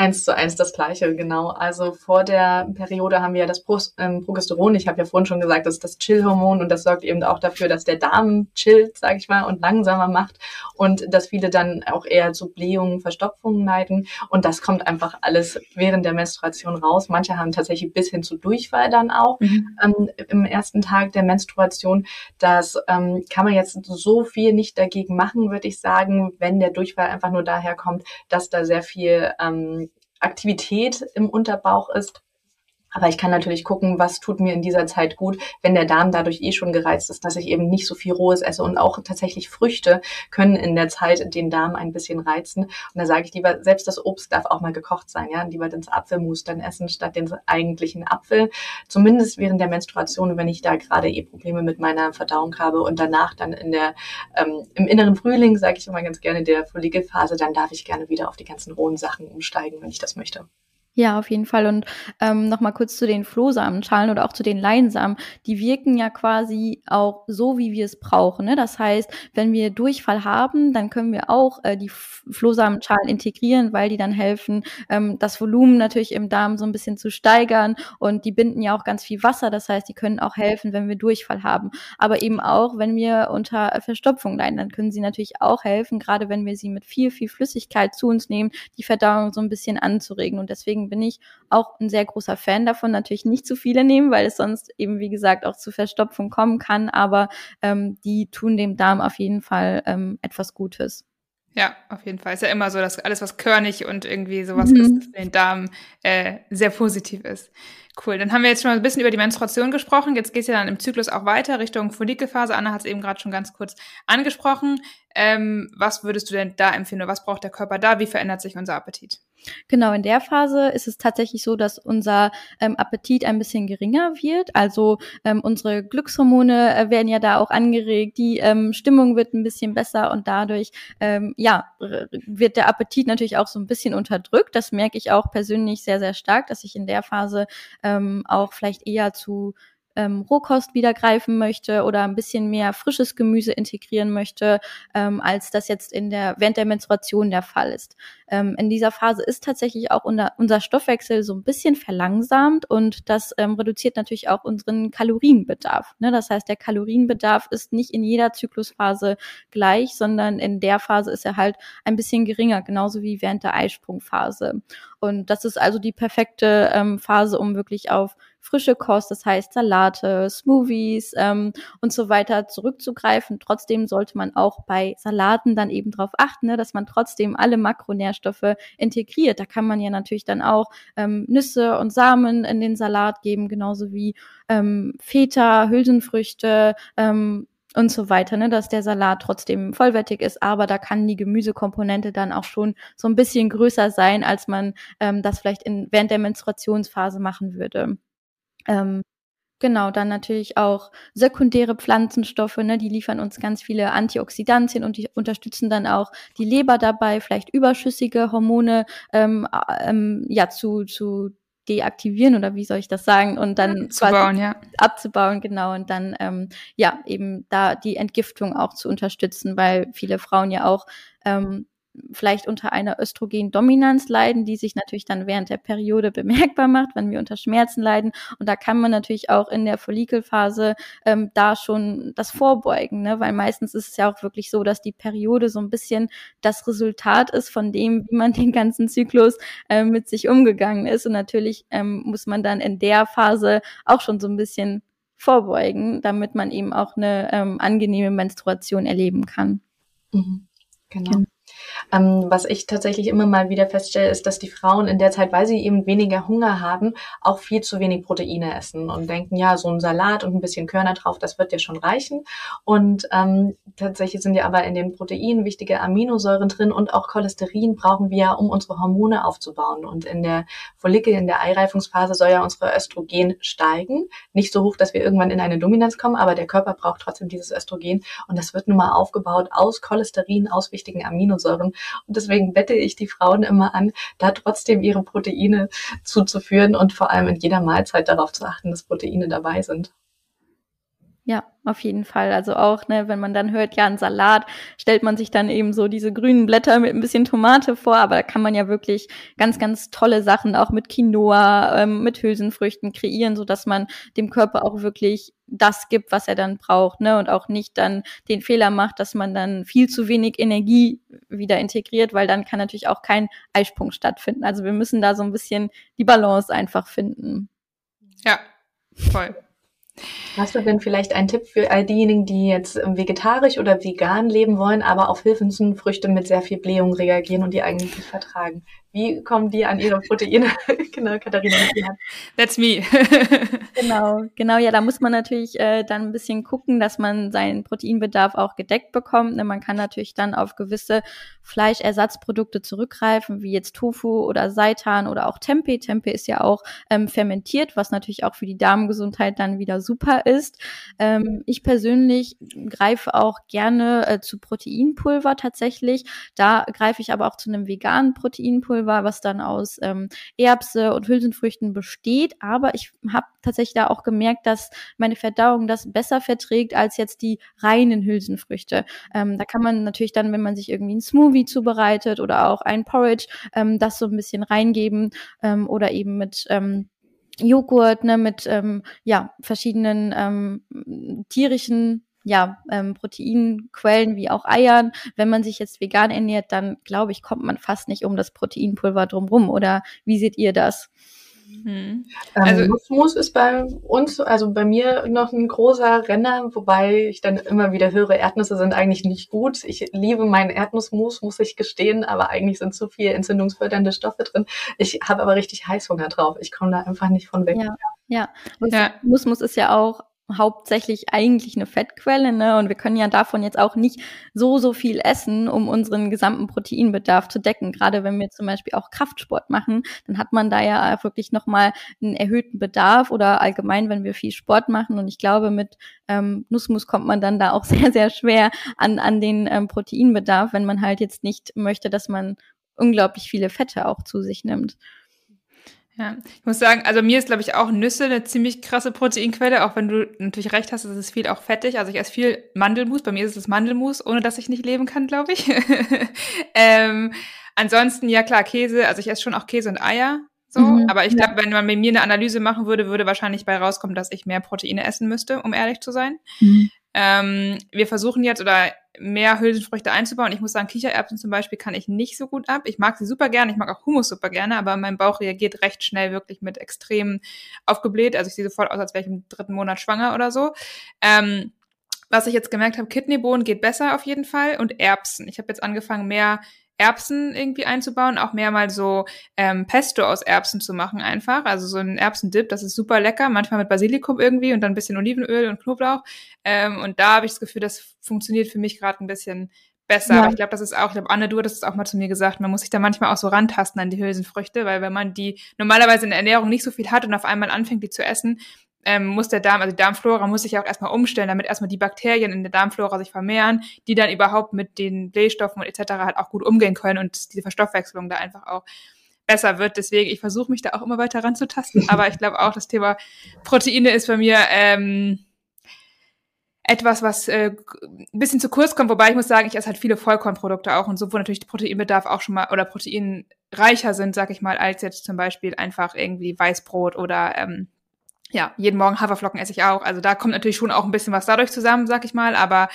Eins zu eins das Gleiche, genau. Also vor der Periode haben wir ja das Pro ähm, Progesteron. Ich habe ja vorhin schon gesagt, das ist das Chill-Hormon und das sorgt eben auch dafür, dass der Darm chillt, sage ich mal, und langsamer macht und dass viele dann auch eher zu Blähungen, Verstopfungen leiden. Und das kommt einfach alles während der Menstruation raus. Manche haben tatsächlich bis hin zu Durchfall dann auch mhm. ähm, im ersten Tag der Menstruation. Das ähm, kann man jetzt so viel nicht dagegen machen, würde ich sagen, wenn der Durchfall einfach nur daher kommt, dass da sehr viel ähm, Aktivität im Unterbauch ist. Aber ich kann natürlich gucken, was tut mir in dieser Zeit gut, wenn der Darm dadurch eh schon gereizt ist, dass ich eben nicht so viel Rohes esse. Und auch tatsächlich Früchte können in der Zeit den Darm ein bisschen reizen. Und da sage ich lieber, selbst das Obst darf auch mal gekocht sein, ja. Lieber das Apfelmus dann essen, statt den eigentlichen Apfel. Zumindest während der Menstruation, wenn ich da gerade eh Probleme mit meiner Verdauung habe und danach dann in der, ähm, im inneren Frühling, sage ich immer ganz gerne, der Follikelphase, dann darf ich gerne wieder auf die ganzen rohen Sachen umsteigen, wenn ich das möchte. Ja, auf jeden Fall. Und ähm, nochmal kurz zu den Flohsamenschalen oder auch zu den Leinsamen. Die wirken ja quasi auch so, wie wir es brauchen. Ne? Das heißt, wenn wir Durchfall haben, dann können wir auch äh, die Flohsamenschalen integrieren, weil die dann helfen, ähm, das Volumen natürlich im Darm so ein bisschen zu steigern. Und die binden ja auch ganz viel Wasser. Das heißt, die können auch helfen, wenn wir Durchfall haben. Aber eben auch, wenn wir unter Verstopfung leiden, dann können sie natürlich auch helfen, gerade wenn wir sie mit viel, viel Flüssigkeit zu uns nehmen, die Verdauung so ein bisschen anzuregen. Und deswegen bin ich auch ein sehr großer Fan davon. Natürlich nicht zu viele nehmen, weil es sonst eben, wie gesagt, auch zu Verstopfung kommen kann. Aber ähm, die tun dem Darm auf jeden Fall ähm, etwas Gutes. Ja, auf jeden Fall. Ist ja immer so, dass alles, was körnig und irgendwie sowas mhm. ist, für den Darm äh, sehr positiv ist. Cool. Dann haben wir jetzt schon mal ein bisschen über die Menstruation gesprochen. Jetzt geht es ja dann im Zyklus auch weiter Richtung Follikelphase. Anna hat es eben gerade schon ganz kurz angesprochen. Ähm, was würdest du denn da empfehlen? Was braucht der Körper da? Wie verändert sich unser Appetit? Genau, in der Phase ist es tatsächlich so, dass unser ähm, Appetit ein bisschen geringer wird. Also ähm, unsere Glückshormone äh, werden ja da auch angeregt, die ähm, Stimmung wird ein bisschen besser und dadurch ähm, ja wird der Appetit natürlich auch so ein bisschen unterdrückt. Das merke ich auch persönlich sehr sehr stark, dass ich in der Phase ähm, auch vielleicht eher zu ähm, Rohkost wieder greifen möchte oder ein bisschen mehr frisches Gemüse integrieren möchte, ähm, als das jetzt in der während der Menstruation der Fall ist. Ähm, in dieser Phase ist tatsächlich auch unser, unser Stoffwechsel so ein bisschen verlangsamt und das ähm, reduziert natürlich auch unseren Kalorienbedarf. Ne? Das heißt, der Kalorienbedarf ist nicht in jeder Zyklusphase gleich, sondern in der Phase ist er halt ein bisschen geringer, genauso wie während der Eisprungphase. Und das ist also die perfekte ähm, Phase, um wirklich auf frische Kost, das heißt Salate, Smoothies ähm, und so weiter zurückzugreifen. Trotzdem sollte man auch bei Salaten dann eben darauf achten, ne, dass man trotzdem alle Makronährstoffe integriert. Da kann man ja natürlich dann auch ähm, Nüsse und Samen in den Salat geben, genauso wie ähm, Feta, Hülsenfrüchte, ähm, und so weiter, ne, dass der Salat trotzdem vollwertig ist, aber da kann die Gemüsekomponente dann auch schon so ein bisschen größer sein, als man ähm, das vielleicht in, während der Menstruationsphase machen würde. Ähm, Genau, dann natürlich auch sekundäre Pflanzenstoffe, ne, die liefern uns ganz viele Antioxidantien und die unterstützen dann auch die Leber dabei, vielleicht überschüssige Hormone ähm, ähm, ja zu, zu deaktivieren oder wie soll ich das sagen? Und dann abzubauen, ja. abzubauen, genau. Und dann ähm, ja eben da die Entgiftung auch zu unterstützen, weil viele Frauen ja auch ähm, vielleicht unter einer Östrogendominanz leiden, die sich natürlich dann während der Periode bemerkbar macht, wenn wir unter Schmerzen leiden. Und da kann man natürlich auch in der Follikelphase ähm, da schon das vorbeugen, ne? weil meistens ist es ja auch wirklich so, dass die Periode so ein bisschen das Resultat ist von dem, wie man den ganzen Zyklus äh, mit sich umgegangen ist. Und natürlich ähm, muss man dann in der Phase auch schon so ein bisschen vorbeugen, damit man eben auch eine ähm, angenehme Menstruation erleben kann. Mhm. Genau. genau. Ähm, was ich tatsächlich immer mal wieder feststelle, ist, dass die Frauen in der Zeit, weil sie eben weniger Hunger haben, auch viel zu wenig Proteine essen und denken, ja, so ein Salat und ein bisschen Körner drauf, das wird ja schon reichen. Und ähm, tatsächlich sind ja aber in den Proteinen wichtige Aminosäuren drin und auch Cholesterin brauchen wir ja, um unsere Hormone aufzubauen. Und in der Follikel, in der Eireifungsphase soll ja unsere Östrogen steigen. Nicht so hoch, dass wir irgendwann in eine Dominanz kommen, aber der Körper braucht trotzdem dieses Östrogen. Und das wird nun mal aufgebaut aus Cholesterin, aus wichtigen Aminosäuren. Und deswegen wette ich die Frauen immer an, da trotzdem ihre Proteine zuzuführen und vor allem in jeder Mahlzeit darauf zu achten, dass Proteine dabei sind. Ja, auf jeden Fall. Also auch, ne, wenn man dann hört, ja, ein Salat, stellt man sich dann eben so diese grünen Blätter mit ein bisschen Tomate vor, aber da kann man ja wirklich ganz, ganz tolle Sachen auch mit Quinoa, ähm, mit Hülsenfrüchten kreieren, so dass man dem Körper auch wirklich das gibt, was er dann braucht, ne, und auch nicht dann den Fehler macht, dass man dann viel zu wenig Energie wieder integriert, weil dann kann natürlich auch kein Eisprung stattfinden. Also wir müssen da so ein bisschen die Balance einfach finden. Ja, voll. Hast du denn vielleicht einen Tipp für all diejenigen, die jetzt vegetarisch oder vegan leben wollen, aber auf Hülsenfrüchte mit sehr viel Blähung reagieren und die eigentlich nicht vertragen? Wie kommen die an ihre Proteine? genau, Katharina. That's me. genau, genau. Ja, da muss man natürlich äh, dann ein bisschen gucken, dass man seinen Proteinbedarf auch gedeckt bekommt. Ne? Man kann natürlich dann auf gewisse Fleischersatzprodukte zurückgreifen, wie jetzt Tofu oder Seitan oder auch Tempeh. Tempeh ist ja auch ähm, fermentiert, was natürlich auch für die Darmgesundheit dann wieder super ist. Ähm, ich persönlich greife auch gerne äh, zu Proteinpulver tatsächlich. Da greife ich aber auch zu einem veganen Proteinpulver Proteinpulver, was dann aus ähm, Erbse und Hülsenfrüchten besteht. Aber ich habe tatsächlich da auch gemerkt, dass meine Verdauung das besser verträgt als jetzt die reinen Hülsenfrüchte. Ähm, da kann man natürlich dann, wenn man sich irgendwie ein Smoothie zubereitet oder auch ein Porridge, ähm, das so ein bisschen reingeben ähm, oder eben mit ähm, Joghurt, ne, mit ähm, ja, verschiedenen ähm, tierischen ja, ähm, Proteinquellen wie auch Eiern. Wenn man sich jetzt vegan ernährt, dann glaube ich, kommt man fast nicht um das Proteinpulver drumrum. Oder wie seht ihr das? Hm. Also ähm, Nussmus ist bei uns, also bei mir noch ein großer Renner, wobei ich dann immer wieder höre, Erdnüsse sind eigentlich nicht gut. Ich liebe meinen Erdnussmus, muss ich gestehen, aber eigentlich sind zu viel entzündungsfördernde Stoffe drin. Ich habe aber richtig Heißhunger drauf. Ich komme da einfach nicht von weg. Ja, ja. ja. Nussmus ist ja auch hauptsächlich eigentlich eine Fettquelle, ne? Und wir können ja davon jetzt auch nicht so, so viel essen, um unseren gesamten Proteinbedarf zu decken. Gerade wenn wir zum Beispiel auch Kraftsport machen, dann hat man da ja wirklich nochmal einen erhöhten Bedarf oder allgemein, wenn wir viel Sport machen. Und ich glaube, mit ähm, Nussmus kommt man dann da auch sehr, sehr schwer an, an den ähm, Proteinbedarf, wenn man halt jetzt nicht möchte, dass man unglaublich viele Fette auch zu sich nimmt. Ja, ich muss sagen, also mir ist, glaube ich, auch Nüsse eine ziemlich krasse Proteinquelle, auch wenn du natürlich recht hast, es ist viel auch fettig. Also ich esse viel Mandelmus, bei mir ist es Mandelmus, ohne dass ich nicht leben kann, glaube ich. ähm, ansonsten, ja klar, Käse, also ich esse schon auch Käse und Eier, so, mhm, aber ich glaube, ja. wenn man bei mir eine Analyse machen würde, würde wahrscheinlich bei rauskommen, dass ich mehr Proteine essen müsste, um ehrlich zu sein. Mhm. Ähm, wir versuchen jetzt oder mehr Hülsenfrüchte einzubauen. Ich muss sagen, Kichererbsen zum Beispiel kann ich nicht so gut ab. Ich mag sie super gerne, ich mag auch Hummus super gerne, aber mein Bauch reagiert recht schnell wirklich mit extrem aufgebläht. Also ich sehe sofort aus, als wäre ich im dritten Monat schwanger oder so. Ähm, was ich jetzt gemerkt habe, Kidneybohnen geht besser auf jeden Fall und Erbsen. Ich habe jetzt angefangen, mehr Erbsen irgendwie einzubauen, auch mehr mal so ähm, Pesto aus Erbsen zu machen einfach. Also so ein Erbsendip, das ist super lecker, manchmal mit Basilikum irgendwie und dann ein bisschen Olivenöl und Knoblauch. Ähm, und da habe ich das Gefühl, das funktioniert für mich gerade ein bisschen besser. Ja. Aber ich glaube, das ist auch, ich glaube, Anne, du hattest es auch mal zu mir gesagt, man muss sich da manchmal auch so rantasten an die Hülsenfrüchte, weil wenn man die normalerweise in der Ernährung nicht so viel hat und auf einmal anfängt, die zu essen, ähm, muss der Darm, also die Darmflora muss sich auch erstmal umstellen, damit erstmal die Bakterien in der Darmflora sich vermehren, die dann überhaupt mit den Blähstoffen und etc. halt auch gut umgehen können und diese Verstoffwechslung da einfach auch besser wird. Deswegen, ich versuche mich da auch immer weiter ranzutasten, aber ich glaube auch, das Thema Proteine ist bei mir ähm, etwas, was äh, ein bisschen zu kurz kommt, wobei ich muss sagen, ich esse halt viele Vollkornprodukte auch und so, wo natürlich der Proteinbedarf auch schon mal oder proteinreicher sind, sag ich mal, als jetzt zum Beispiel einfach irgendwie Weißbrot oder ähm, ja, jeden Morgen Haferflocken esse ich auch. Also da kommt natürlich schon auch ein bisschen was dadurch zusammen, sag ich mal. Aber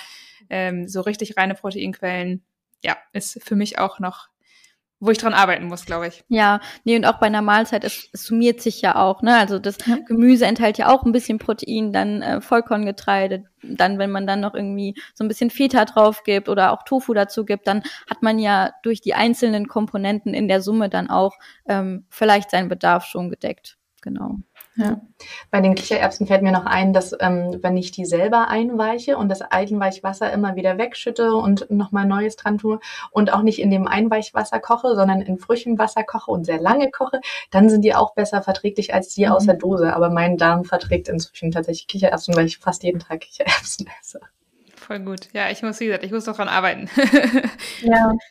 ähm, so richtig reine Proteinquellen, ja, ist für mich auch noch wo ich dran arbeiten muss, glaube ich. Ja, nee, und auch bei einer Mahlzeit, es, es summiert sich ja auch, ne? Also das ja. Gemüse enthält ja auch ein bisschen Protein, dann äh, Vollkorngetreide, dann, wenn man dann noch irgendwie so ein bisschen Feta drauf gibt oder auch Tofu dazu gibt, dann hat man ja durch die einzelnen Komponenten in der Summe dann auch ähm, vielleicht seinen Bedarf schon gedeckt. Genau. Ja. Bei den Kichererbsen fällt mir noch ein, dass ähm, wenn ich die selber einweiche und das Einweichwasser immer wieder wegschütte und nochmal Neues dran tue und auch nicht in dem Einweichwasser koche, sondern in frischem Wasser koche und sehr lange koche, dann sind die auch besser verträglich als die mhm. aus der Dose. Aber mein Darm verträgt inzwischen tatsächlich Kichererbsen, weil ich fast jeden Tag Kichererbsen esse. Voll gut. Ja, ich muss, wie gesagt, ich muss doch dran arbeiten. ja.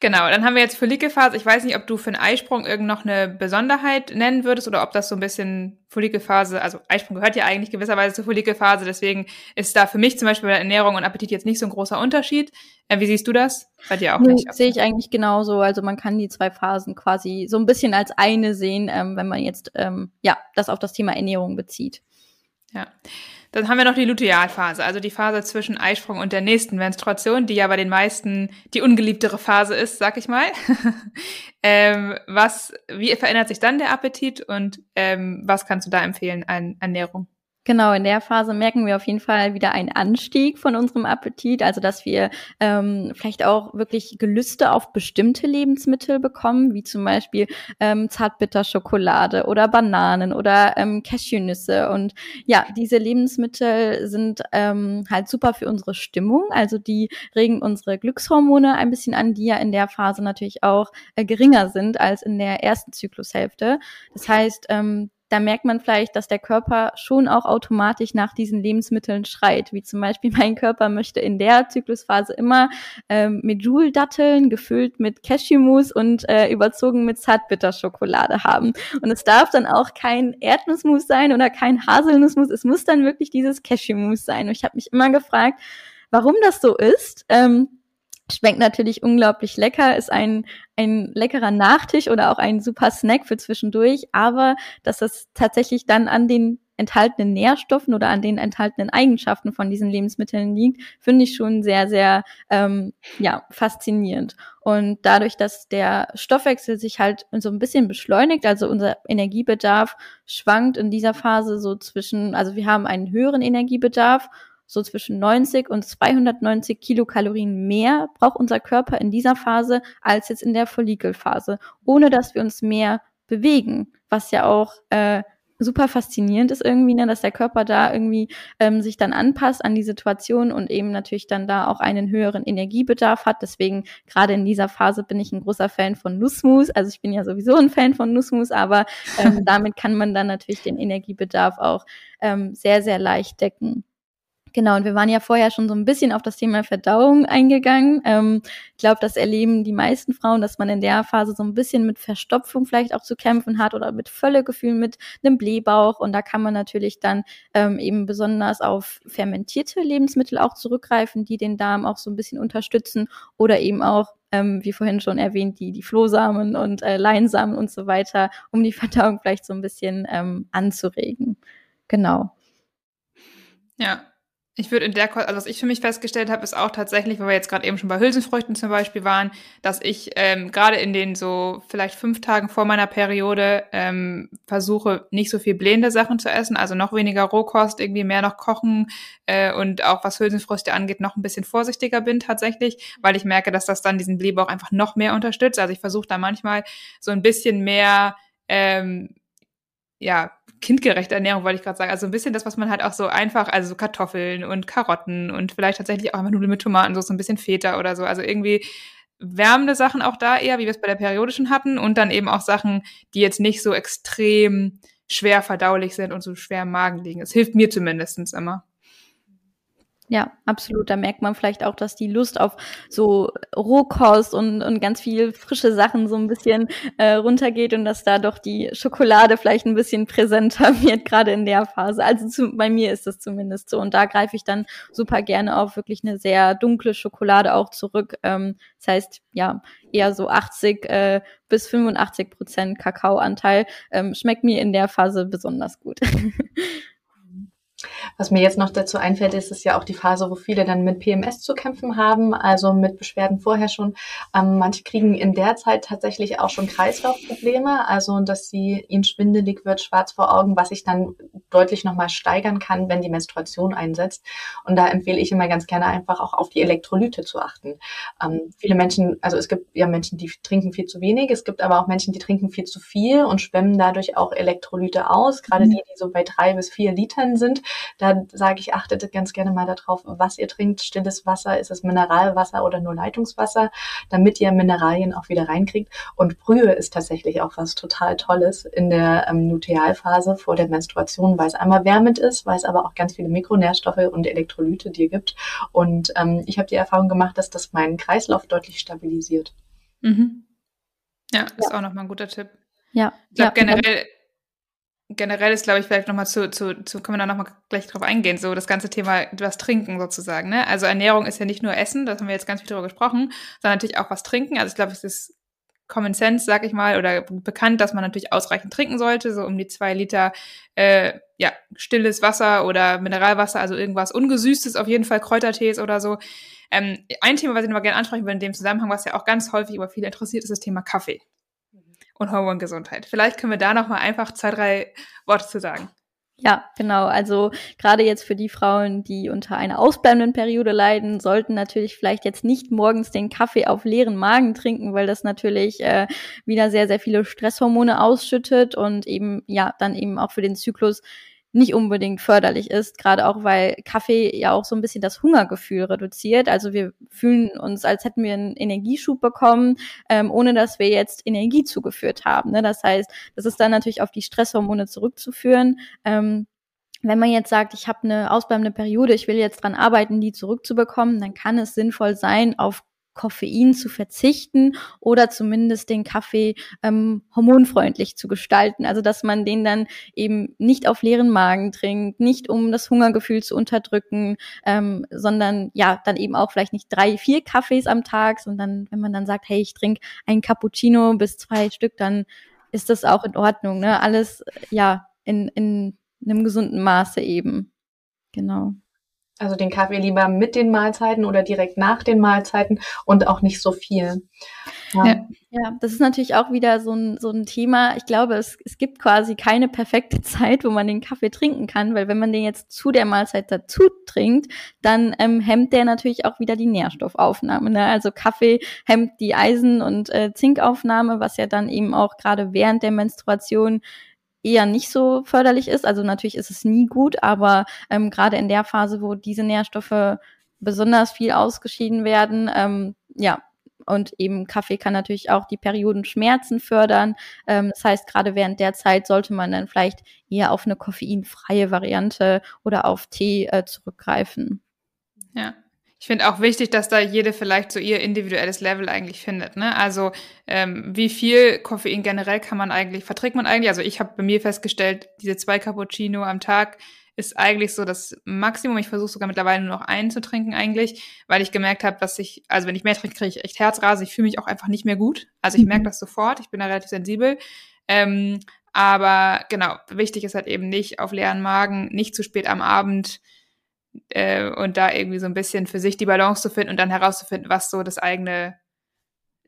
Genau, dann haben wir jetzt Follikelphase. Ich weiß nicht, ob du für einen Eisprung irgend noch eine Besonderheit nennen würdest oder ob das so ein bisschen Follikelphase, also Eisprung gehört ja eigentlich gewisserweise zur Follikelphase, deswegen ist da für mich zum Beispiel bei der Ernährung und Appetit jetzt nicht so ein großer Unterschied. Äh, wie siehst du das? Bei dir auch nicht? Sehe ich eigentlich genauso. Also man kann die zwei Phasen quasi so ein bisschen als eine sehen, ähm, wenn man jetzt ähm, ja das auf das Thema Ernährung bezieht. Ja. Dann haben wir noch die Lutealphase, also die Phase zwischen Eisprung und der nächsten Menstruation, die ja bei den meisten die ungeliebtere Phase ist, sag ich mal. ähm, was, wie verändert sich dann der Appetit und ähm, was kannst du da empfehlen an Ernährung? Genau, in der Phase merken wir auf jeden Fall wieder einen Anstieg von unserem Appetit, also dass wir ähm, vielleicht auch wirklich Gelüste auf bestimmte Lebensmittel bekommen, wie zum Beispiel ähm, Zartbitterschokolade oder Bananen oder ähm, Cashewnüsse. Und ja, diese Lebensmittel sind ähm, halt super für unsere Stimmung, also die regen unsere Glückshormone ein bisschen an, die ja in der Phase natürlich auch äh, geringer sind als in der ersten Zyklushälfte. Das heißt, ähm, da merkt man vielleicht, dass der Körper schon auch automatisch nach diesen Lebensmitteln schreit. Wie zum Beispiel mein Körper möchte in der Zyklusphase immer ähm, mit Joule-Datteln gefüllt mit Cashewmus und äh, überzogen mit Zartbitterschokolade haben. Und es darf dann auch kein Erdnussmus sein oder kein Haselnussmus. Es muss dann wirklich dieses Cashewmus sein. Und ich habe mich immer gefragt, warum das so ist. Ähm, Schmeckt natürlich unglaublich lecker, ist ein, ein leckerer Nachtisch oder auch ein super Snack für zwischendurch, aber dass es tatsächlich dann an den enthaltenen Nährstoffen oder an den enthaltenen Eigenschaften von diesen Lebensmitteln liegt, finde ich schon sehr, sehr ähm, ja, faszinierend. Und dadurch, dass der Stoffwechsel sich halt so ein bisschen beschleunigt, also unser Energiebedarf schwankt in dieser Phase so zwischen, also wir haben einen höheren Energiebedarf so zwischen 90 und 290 Kilokalorien mehr braucht unser Körper in dieser Phase als jetzt in der Follikelphase, ohne dass wir uns mehr bewegen, was ja auch äh, super faszinierend ist irgendwie, ne, dass der Körper da irgendwie ähm, sich dann anpasst an die Situation und eben natürlich dann da auch einen höheren Energiebedarf hat. Deswegen gerade in dieser Phase bin ich ein großer Fan von Nussmus. Also ich bin ja sowieso ein Fan von Nussmus, aber ähm, damit kann man dann natürlich den Energiebedarf auch ähm, sehr, sehr leicht decken. Genau, und wir waren ja vorher schon so ein bisschen auf das Thema Verdauung eingegangen. Ähm, ich glaube, das erleben die meisten Frauen, dass man in der Phase so ein bisschen mit Verstopfung vielleicht auch zu kämpfen hat oder mit Völlegefühl, mit einem Blähbauch. Und da kann man natürlich dann ähm, eben besonders auf fermentierte Lebensmittel auch zurückgreifen, die den Darm auch so ein bisschen unterstützen oder eben auch ähm, wie vorhin schon erwähnt, die, die Flohsamen und äh, Leinsamen und so weiter, um die Verdauung vielleicht so ein bisschen ähm, anzuregen. Genau. Ja, ich würde in der, also was ich für mich festgestellt habe, ist auch tatsächlich, weil wir jetzt gerade eben schon bei Hülsenfrüchten zum Beispiel waren, dass ich ähm, gerade in den so vielleicht fünf Tagen vor meiner Periode ähm, versuche, nicht so viel blähende Sachen zu essen, also noch weniger Rohkost, irgendwie mehr noch kochen äh, und auch was Hülsenfrüchte angeht, noch ein bisschen vorsichtiger bin tatsächlich, weil ich merke, dass das dann diesen Blähbauch einfach noch mehr unterstützt. Also ich versuche da manchmal so ein bisschen mehr ähm, ja, kindgerechte Ernährung, wollte ich gerade sagen. Also ein bisschen das, was man halt auch so einfach, also so Kartoffeln und Karotten und vielleicht tatsächlich auch einfach Nudeln mit Tomaten, so ein bisschen Feta oder so. Also irgendwie wärmende Sachen auch da eher, wie wir es bei der periodischen hatten. Und dann eben auch Sachen, die jetzt nicht so extrem schwer verdaulich sind und so schwer im Magen liegen. Es hilft mir zumindestens immer. Ja, absolut. Da merkt man vielleicht auch, dass die Lust auf so Rohkost und, und ganz viel frische Sachen so ein bisschen äh, runtergeht und dass da doch die Schokolade vielleicht ein bisschen präsenter wird, gerade in der Phase. Also zu, bei mir ist das zumindest so. Und da greife ich dann super gerne auf wirklich eine sehr dunkle Schokolade auch zurück. Ähm, das heißt, ja, eher so 80 äh, bis 85 Prozent Kakaoanteil. Ähm, schmeckt mir in der Phase besonders gut. Was mir jetzt noch dazu einfällt, ist es ja auch die Phase, wo viele dann mit PMS zu kämpfen haben, also mit Beschwerden vorher schon. Ähm, manche kriegen in der Zeit tatsächlich auch schon Kreislaufprobleme, also dass sie ihnen schwindelig wird, schwarz vor Augen, was sich dann deutlich nochmal steigern kann, wenn die Menstruation einsetzt. Und da empfehle ich immer ganz gerne einfach auch auf die Elektrolyte zu achten. Ähm, viele Menschen, also es gibt ja Menschen, die trinken viel zu wenig, es gibt aber auch Menschen, die trinken viel zu viel und schwemmen dadurch auch Elektrolyte aus, gerade mhm. die, die so bei drei bis vier Litern sind. Da sage ich, achtet ganz gerne mal darauf, was ihr trinkt. Stilles Wasser, ist es Mineralwasser oder nur Leitungswasser, damit ihr Mineralien auch wieder reinkriegt. Und Brühe ist tatsächlich auch was total Tolles in der ähm, Lutealphase vor der Menstruation, weil es einmal wärmend ist, weil es aber auch ganz viele Mikronährstoffe und Elektrolyte dir gibt. Und ähm, ich habe die Erfahrung gemacht, dass das meinen Kreislauf deutlich stabilisiert. Mhm. Ja, ist ja. auch nochmal ein guter Tipp. Ja. Ich glaube ja, generell generell ist, glaube ich, vielleicht nochmal zu, zu, zu, können wir da nochmal gleich drauf eingehen, so das ganze Thema was trinken sozusagen, ne? Also Ernährung ist ja nicht nur Essen, das haben wir jetzt ganz viel drüber gesprochen, sondern natürlich auch was trinken. Also ich glaube, es ist Common Sense, sag ich mal, oder bekannt, dass man natürlich ausreichend trinken sollte, so um die zwei Liter, äh, ja, stilles Wasser oder Mineralwasser, also irgendwas ungesüßtes, auf jeden Fall Kräutertees oder so. Ähm, ein Thema, was ich nochmal gerne ansprechen will in dem Zusammenhang, was ja auch ganz häufig über viele interessiert, ist das Thema Kaffee und Hormongesundheit. Vielleicht können wir da noch mal einfach zwei, drei Worte zu sagen. Ja, genau. Also gerade jetzt für die Frauen, die unter einer ausbleibenden Periode leiden, sollten natürlich vielleicht jetzt nicht morgens den Kaffee auf leeren Magen trinken, weil das natürlich äh, wieder sehr, sehr viele Stresshormone ausschüttet und eben ja dann eben auch für den Zyklus nicht unbedingt förderlich ist, gerade auch weil Kaffee ja auch so ein bisschen das Hungergefühl reduziert. Also wir fühlen uns, als hätten wir einen Energieschub bekommen, ähm, ohne dass wir jetzt Energie zugeführt haben. Ne? Das heißt, das ist dann natürlich auf die Stresshormone zurückzuführen. Ähm, wenn man jetzt sagt, ich habe eine ausbleibende Periode, ich will jetzt dran arbeiten, die zurückzubekommen, dann kann es sinnvoll sein, auf Koffein zu verzichten oder zumindest den Kaffee ähm, hormonfreundlich zu gestalten. Also dass man den dann eben nicht auf leeren Magen trinkt, nicht um das Hungergefühl zu unterdrücken, ähm, sondern ja, dann eben auch vielleicht nicht drei, vier Kaffees am Tag, sondern wenn man dann sagt, hey, ich trinke ein Cappuccino bis zwei Stück, dann ist das auch in Ordnung. Ne? Alles ja in, in einem gesunden Maße eben. Genau. Also den Kaffee lieber mit den Mahlzeiten oder direkt nach den Mahlzeiten und auch nicht so viel. Ja, ja, ja das ist natürlich auch wieder so ein, so ein Thema. Ich glaube, es, es gibt quasi keine perfekte Zeit, wo man den Kaffee trinken kann, weil wenn man den jetzt zu der Mahlzeit dazu trinkt, dann ähm, hemmt der natürlich auch wieder die Nährstoffaufnahme. Ne? Also Kaffee hemmt die Eisen- und äh, Zinkaufnahme, was ja dann eben auch gerade während der Menstruation eher nicht so förderlich ist. Also natürlich ist es nie gut, aber ähm, gerade in der Phase, wo diese Nährstoffe besonders viel ausgeschieden werden, ähm, ja, und eben Kaffee kann natürlich auch die Periodenschmerzen fördern. Ähm, das heißt, gerade während der Zeit sollte man dann vielleicht eher auf eine koffeinfreie Variante oder auf Tee äh, zurückgreifen. Ja. Ich finde auch wichtig, dass da jede vielleicht so ihr individuelles Level eigentlich findet. Ne? Also ähm, wie viel Koffein generell kann man eigentlich, verträgt man eigentlich? Also ich habe bei mir festgestellt, diese zwei Cappuccino am Tag ist eigentlich so das Maximum. Ich versuche sogar mittlerweile nur noch einen zu trinken eigentlich, weil ich gemerkt habe, dass ich, also wenn ich mehr trinke, kriege ich echt Herzrase. Ich fühle mich auch einfach nicht mehr gut. Also ich merke mhm. das sofort. Ich bin da relativ sensibel. Ähm, aber genau, wichtig ist halt eben nicht auf leeren Magen, nicht zu spät am Abend äh, und da irgendwie so ein bisschen für sich die Balance zu finden und dann herauszufinden, was so das eigene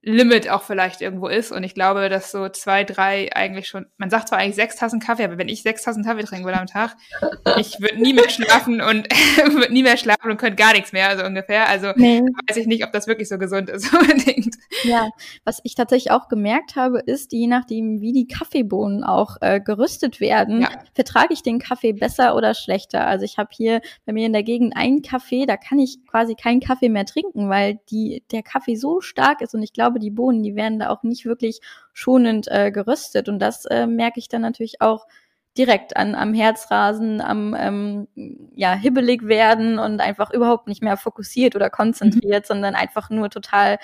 Limit auch vielleicht irgendwo ist. Und ich glaube, dass so zwei, drei eigentlich schon, man sagt zwar eigentlich sechs Tassen Kaffee, aber wenn ich sechs Tassen Kaffee trinken würde am Tag, ich würde nie mehr schlafen und würde nie mehr schlafen und könnte gar nichts mehr, also ungefähr. Also nee. weiß ich nicht, ob das wirklich so gesund ist unbedingt. Ja, was ich tatsächlich auch gemerkt habe, ist, je nachdem, wie die Kaffeebohnen auch äh, gerüstet werden, ja. vertrage ich den Kaffee besser oder schlechter. Also ich habe hier bei mir in der Gegend einen Kaffee, da kann ich quasi keinen Kaffee mehr trinken, weil die, der Kaffee so stark ist und ich glaube, glaube, die Bohnen, die werden da auch nicht wirklich schonend äh, geröstet. Und das äh, merke ich dann natürlich auch direkt an am Herzrasen, am ähm, ja hibbelig werden und einfach überhaupt nicht mehr fokussiert oder konzentriert, mhm. sondern einfach nur total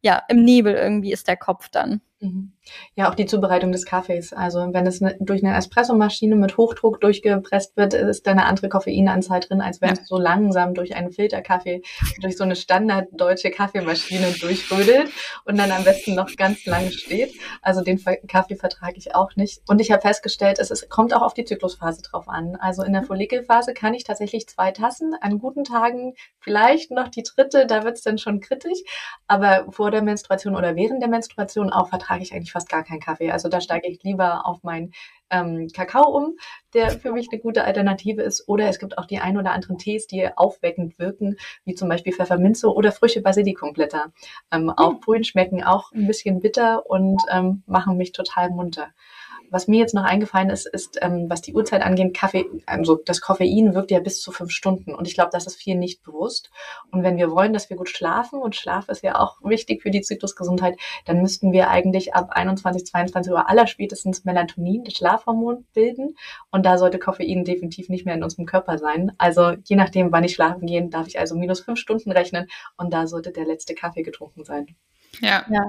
ja im Nebel irgendwie ist der Kopf dann. Mhm. Ja, auch die Zubereitung des Kaffees. Also wenn es ne, durch eine Espressomaschine mit Hochdruck durchgepresst wird, ist da eine andere Koffeinanzahl drin, als wenn es so langsam durch einen Filterkaffee, durch so eine standarddeutsche Kaffeemaschine durchrödelt und dann am besten noch ganz lange steht. Also den Kaffee vertrage ich auch nicht. Und ich habe festgestellt, es ist, kommt auch auf die Zyklusphase drauf an. Also in der Follikelphase kann ich tatsächlich zwei Tassen, an guten Tagen vielleicht noch die dritte, da wird es dann schon kritisch. Aber vor der Menstruation oder während der Menstruation auch vertrage vertrage ich eigentlich fast gar keinen Kaffee. Also da steige ich lieber auf meinen ähm, Kakao um, der für mich eine gute Alternative ist. Oder es gibt auch die ein oder anderen Tees, die aufweckend wirken, wie zum Beispiel Pfefferminze oder frische Basilikumblätter. Ähm, mhm. Aufbrühen schmecken auch ein bisschen bitter und ähm, machen mich total munter. Was mir jetzt noch eingefallen ist, ist, ähm, was die Uhrzeit angeht, Kaffee, also das Koffein wirkt ja bis zu fünf Stunden und ich glaube, das ist viel nicht bewusst. Und wenn wir wollen, dass wir gut schlafen und Schlaf ist ja auch wichtig für die Zyklusgesundheit, dann müssten wir eigentlich ab 21, 22 Uhr aller spätestens Melatonin, das Schlafhormon, bilden und da sollte Koffein definitiv nicht mehr in unserem Körper sein. Also je nachdem, wann ich schlafen gehe, darf ich also minus fünf Stunden rechnen und da sollte der letzte Kaffee getrunken sein. Ja. ja.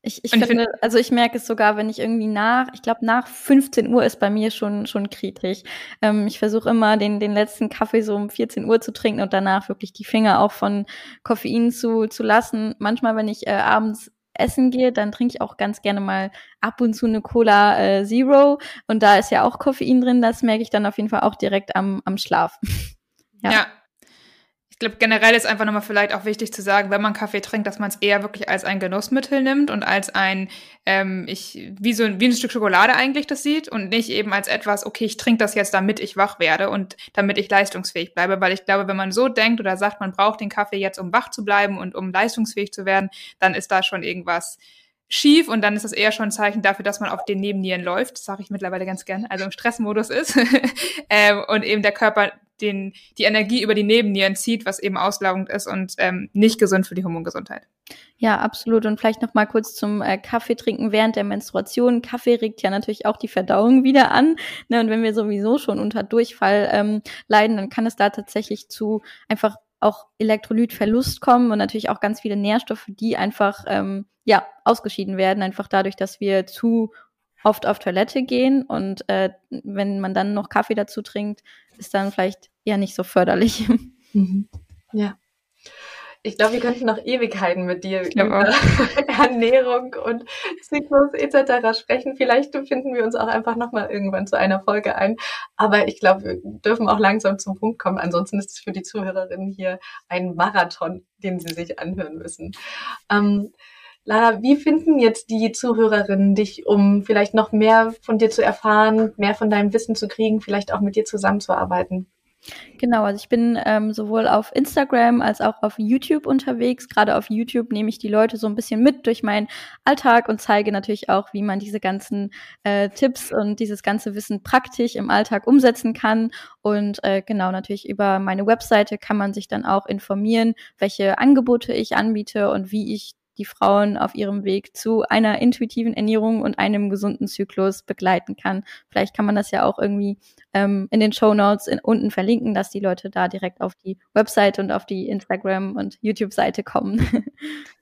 Ich, ich finde, also ich merke es sogar, wenn ich irgendwie nach, ich glaube nach 15 Uhr ist bei mir schon schon kritisch. Ähm, ich versuche immer den den letzten Kaffee so um 14 Uhr zu trinken und danach wirklich die Finger auch von Koffein zu zu lassen. Manchmal, wenn ich äh, abends essen gehe, dann trinke ich auch ganz gerne mal ab und zu eine Cola äh, Zero und da ist ja auch Koffein drin. Das merke ich dann auf jeden Fall auch direkt am am Schlaf. ja. ja ich glaube, generell ist einfach nochmal vielleicht auch wichtig zu sagen, wenn man Kaffee trinkt, dass man es eher wirklich als ein Genussmittel nimmt und als ein, ähm, ich, wie so ein, wie ein Stück Schokolade eigentlich das sieht und nicht eben als etwas, okay, ich trinke das jetzt, damit ich wach werde und damit ich leistungsfähig bleibe. Weil ich glaube, wenn man so denkt oder sagt, man braucht den Kaffee jetzt, um wach zu bleiben und um leistungsfähig zu werden, dann ist da schon irgendwas schief und dann ist das eher schon ein Zeichen dafür, dass man auf den Nebennieren läuft. Das sage ich mittlerweile ganz gerne, also im Stressmodus ist ähm, und eben der Körper den, die Energie über die Nebennieren zieht, was eben auslaugend ist und ähm, nicht gesund für die Hormongesundheit. Ja, absolut. Und vielleicht noch mal kurz zum äh, Kaffee trinken während der Menstruation. Kaffee regt ja natürlich auch die Verdauung wieder an. Ne? Und wenn wir sowieso schon unter Durchfall ähm, leiden, dann kann es da tatsächlich zu einfach auch Elektrolytverlust kommen und natürlich auch ganz viele Nährstoffe, die einfach ähm, ja ausgeschieden werden, einfach dadurch, dass wir zu oft auf Toilette gehen und äh, wenn man dann noch Kaffee dazu trinkt, ist dann vielleicht eher nicht so förderlich. Mhm. Ja. Ich glaube, wir könnten noch Ewigkeiten mit dir über Ernährung und Zyklus etc. sprechen. Vielleicht finden wir uns auch einfach nochmal irgendwann zu einer Folge ein. Aber ich glaube, wir dürfen auch langsam zum Punkt kommen. Ansonsten ist es für die Zuhörerinnen hier ein Marathon, den sie sich anhören müssen. Ähm, Lara, wie finden jetzt die Zuhörerinnen dich, um vielleicht noch mehr von dir zu erfahren, mehr von deinem Wissen zu kriegen, vielleicht auch mit dir zusammenzuarbeiten? Genau, also ich bin ähm, sowohl auf Instagram als auch auf YouTube unterwegs. Gerade auf YouTube nehme ich die Leute so ein bisschen mit durch meinen Alltag und zeige natürlich auch, wie man diese ganzen äh, Tipps und dieses ganze Wissen praktisch im Alltag umsetzen kann. Und äh, genau, natürlich über meine Webseite kann man sich dann auch informieren, welche Angebote ich anbiete und wie ich die Frauen auf ihrem Weg zu einer intuitiven Ernährung und einem gesunden Zyklus begleiten kann. Vielleicht kann man das ja auch irgendwie ähm, in den Show Notes unten verlinken, dass die Leute da direkt auf die Webseite und auf die Instagram und YouTube-Seite kommen.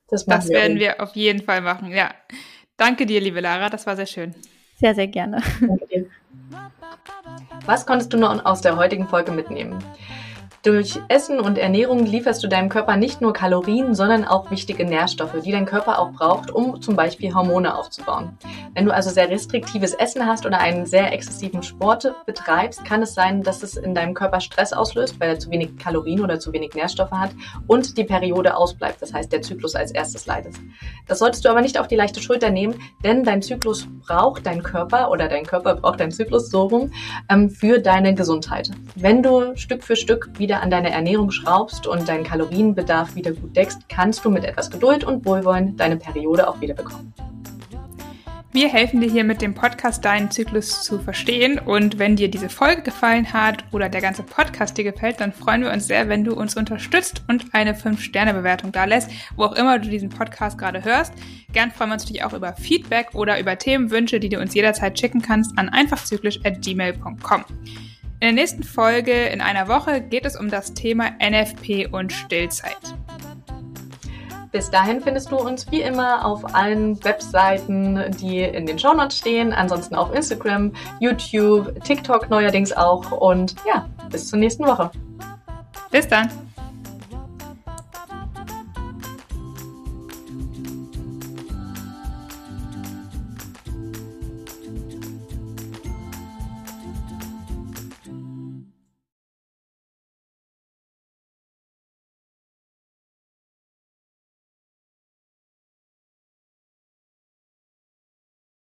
Das, das wir werden wir auf jeden Fall machen, ja. Danke dir, liebe Lara, das war sehr schön. Sehr, sehr gerne. Danke dir. Was konntest du noch aus der heutigen Folge mitnehmen? Durch Essen und Ernährung lieferst du deinem Körper nicht nur Kalorien, sondern auch wichtige Nährstoffe, die dein Körper auch braucht, um zum Beispiel Hormone aufzubauen. Wenn du also sehr restriktives Essen hast oder einen sehr exzessiven Sport betreibst, kann es sein, dass es in deinem Körper Stress auslöst, weil er zu wenig Kalorien oder zu wenig Nährstoffe hat und die Periode ausbleibt, das heißt der Zyklus als erstes leidet. Das solltest du aber nicht auf die leichte Schulter nehmen, denn dein Zyklus braucht dein Körper oder dein Körper braucht deinen Zyklus so rum ähm, für deine Gesundheit. Wenn du Stück für Stück wieder wieder an deiner Ernährung schraubst und deinen Kalorienbedarf wieder gut deckst, kannst du mit etwas Geduld und Wohlwollen deine Periode auch wieder bekommen. Wir helfen dir hier mit dem Podcast deinen Zyklus zu verstehen. Und wenn dir diese Folge gefallen hat oder der ganze Podcast dir gefällt, dann freuen wir uns sehr, wenn du uns unterstützt und eine 5-Sterne-Bewertung da lässt, wo auch immer du diesen Podcast gerade hörst. Gern freuen wir uns natürlich auch über Feedback oder über Themenwünsche, die du uns jederzeit schicken kannst an einfachzyklisch.gmail.com. In der nächsten Folge in einer Woche geht es um das Thema NFP und Stillzeit. Bis dahin findest du uns wie immer auf allen Webseiten, die in den Shownotes stehen. Ansonsten auf Instagram, YouTube, TikTok neuerdings auch. Und ja, bis zur nächsten Woche. Bis dann.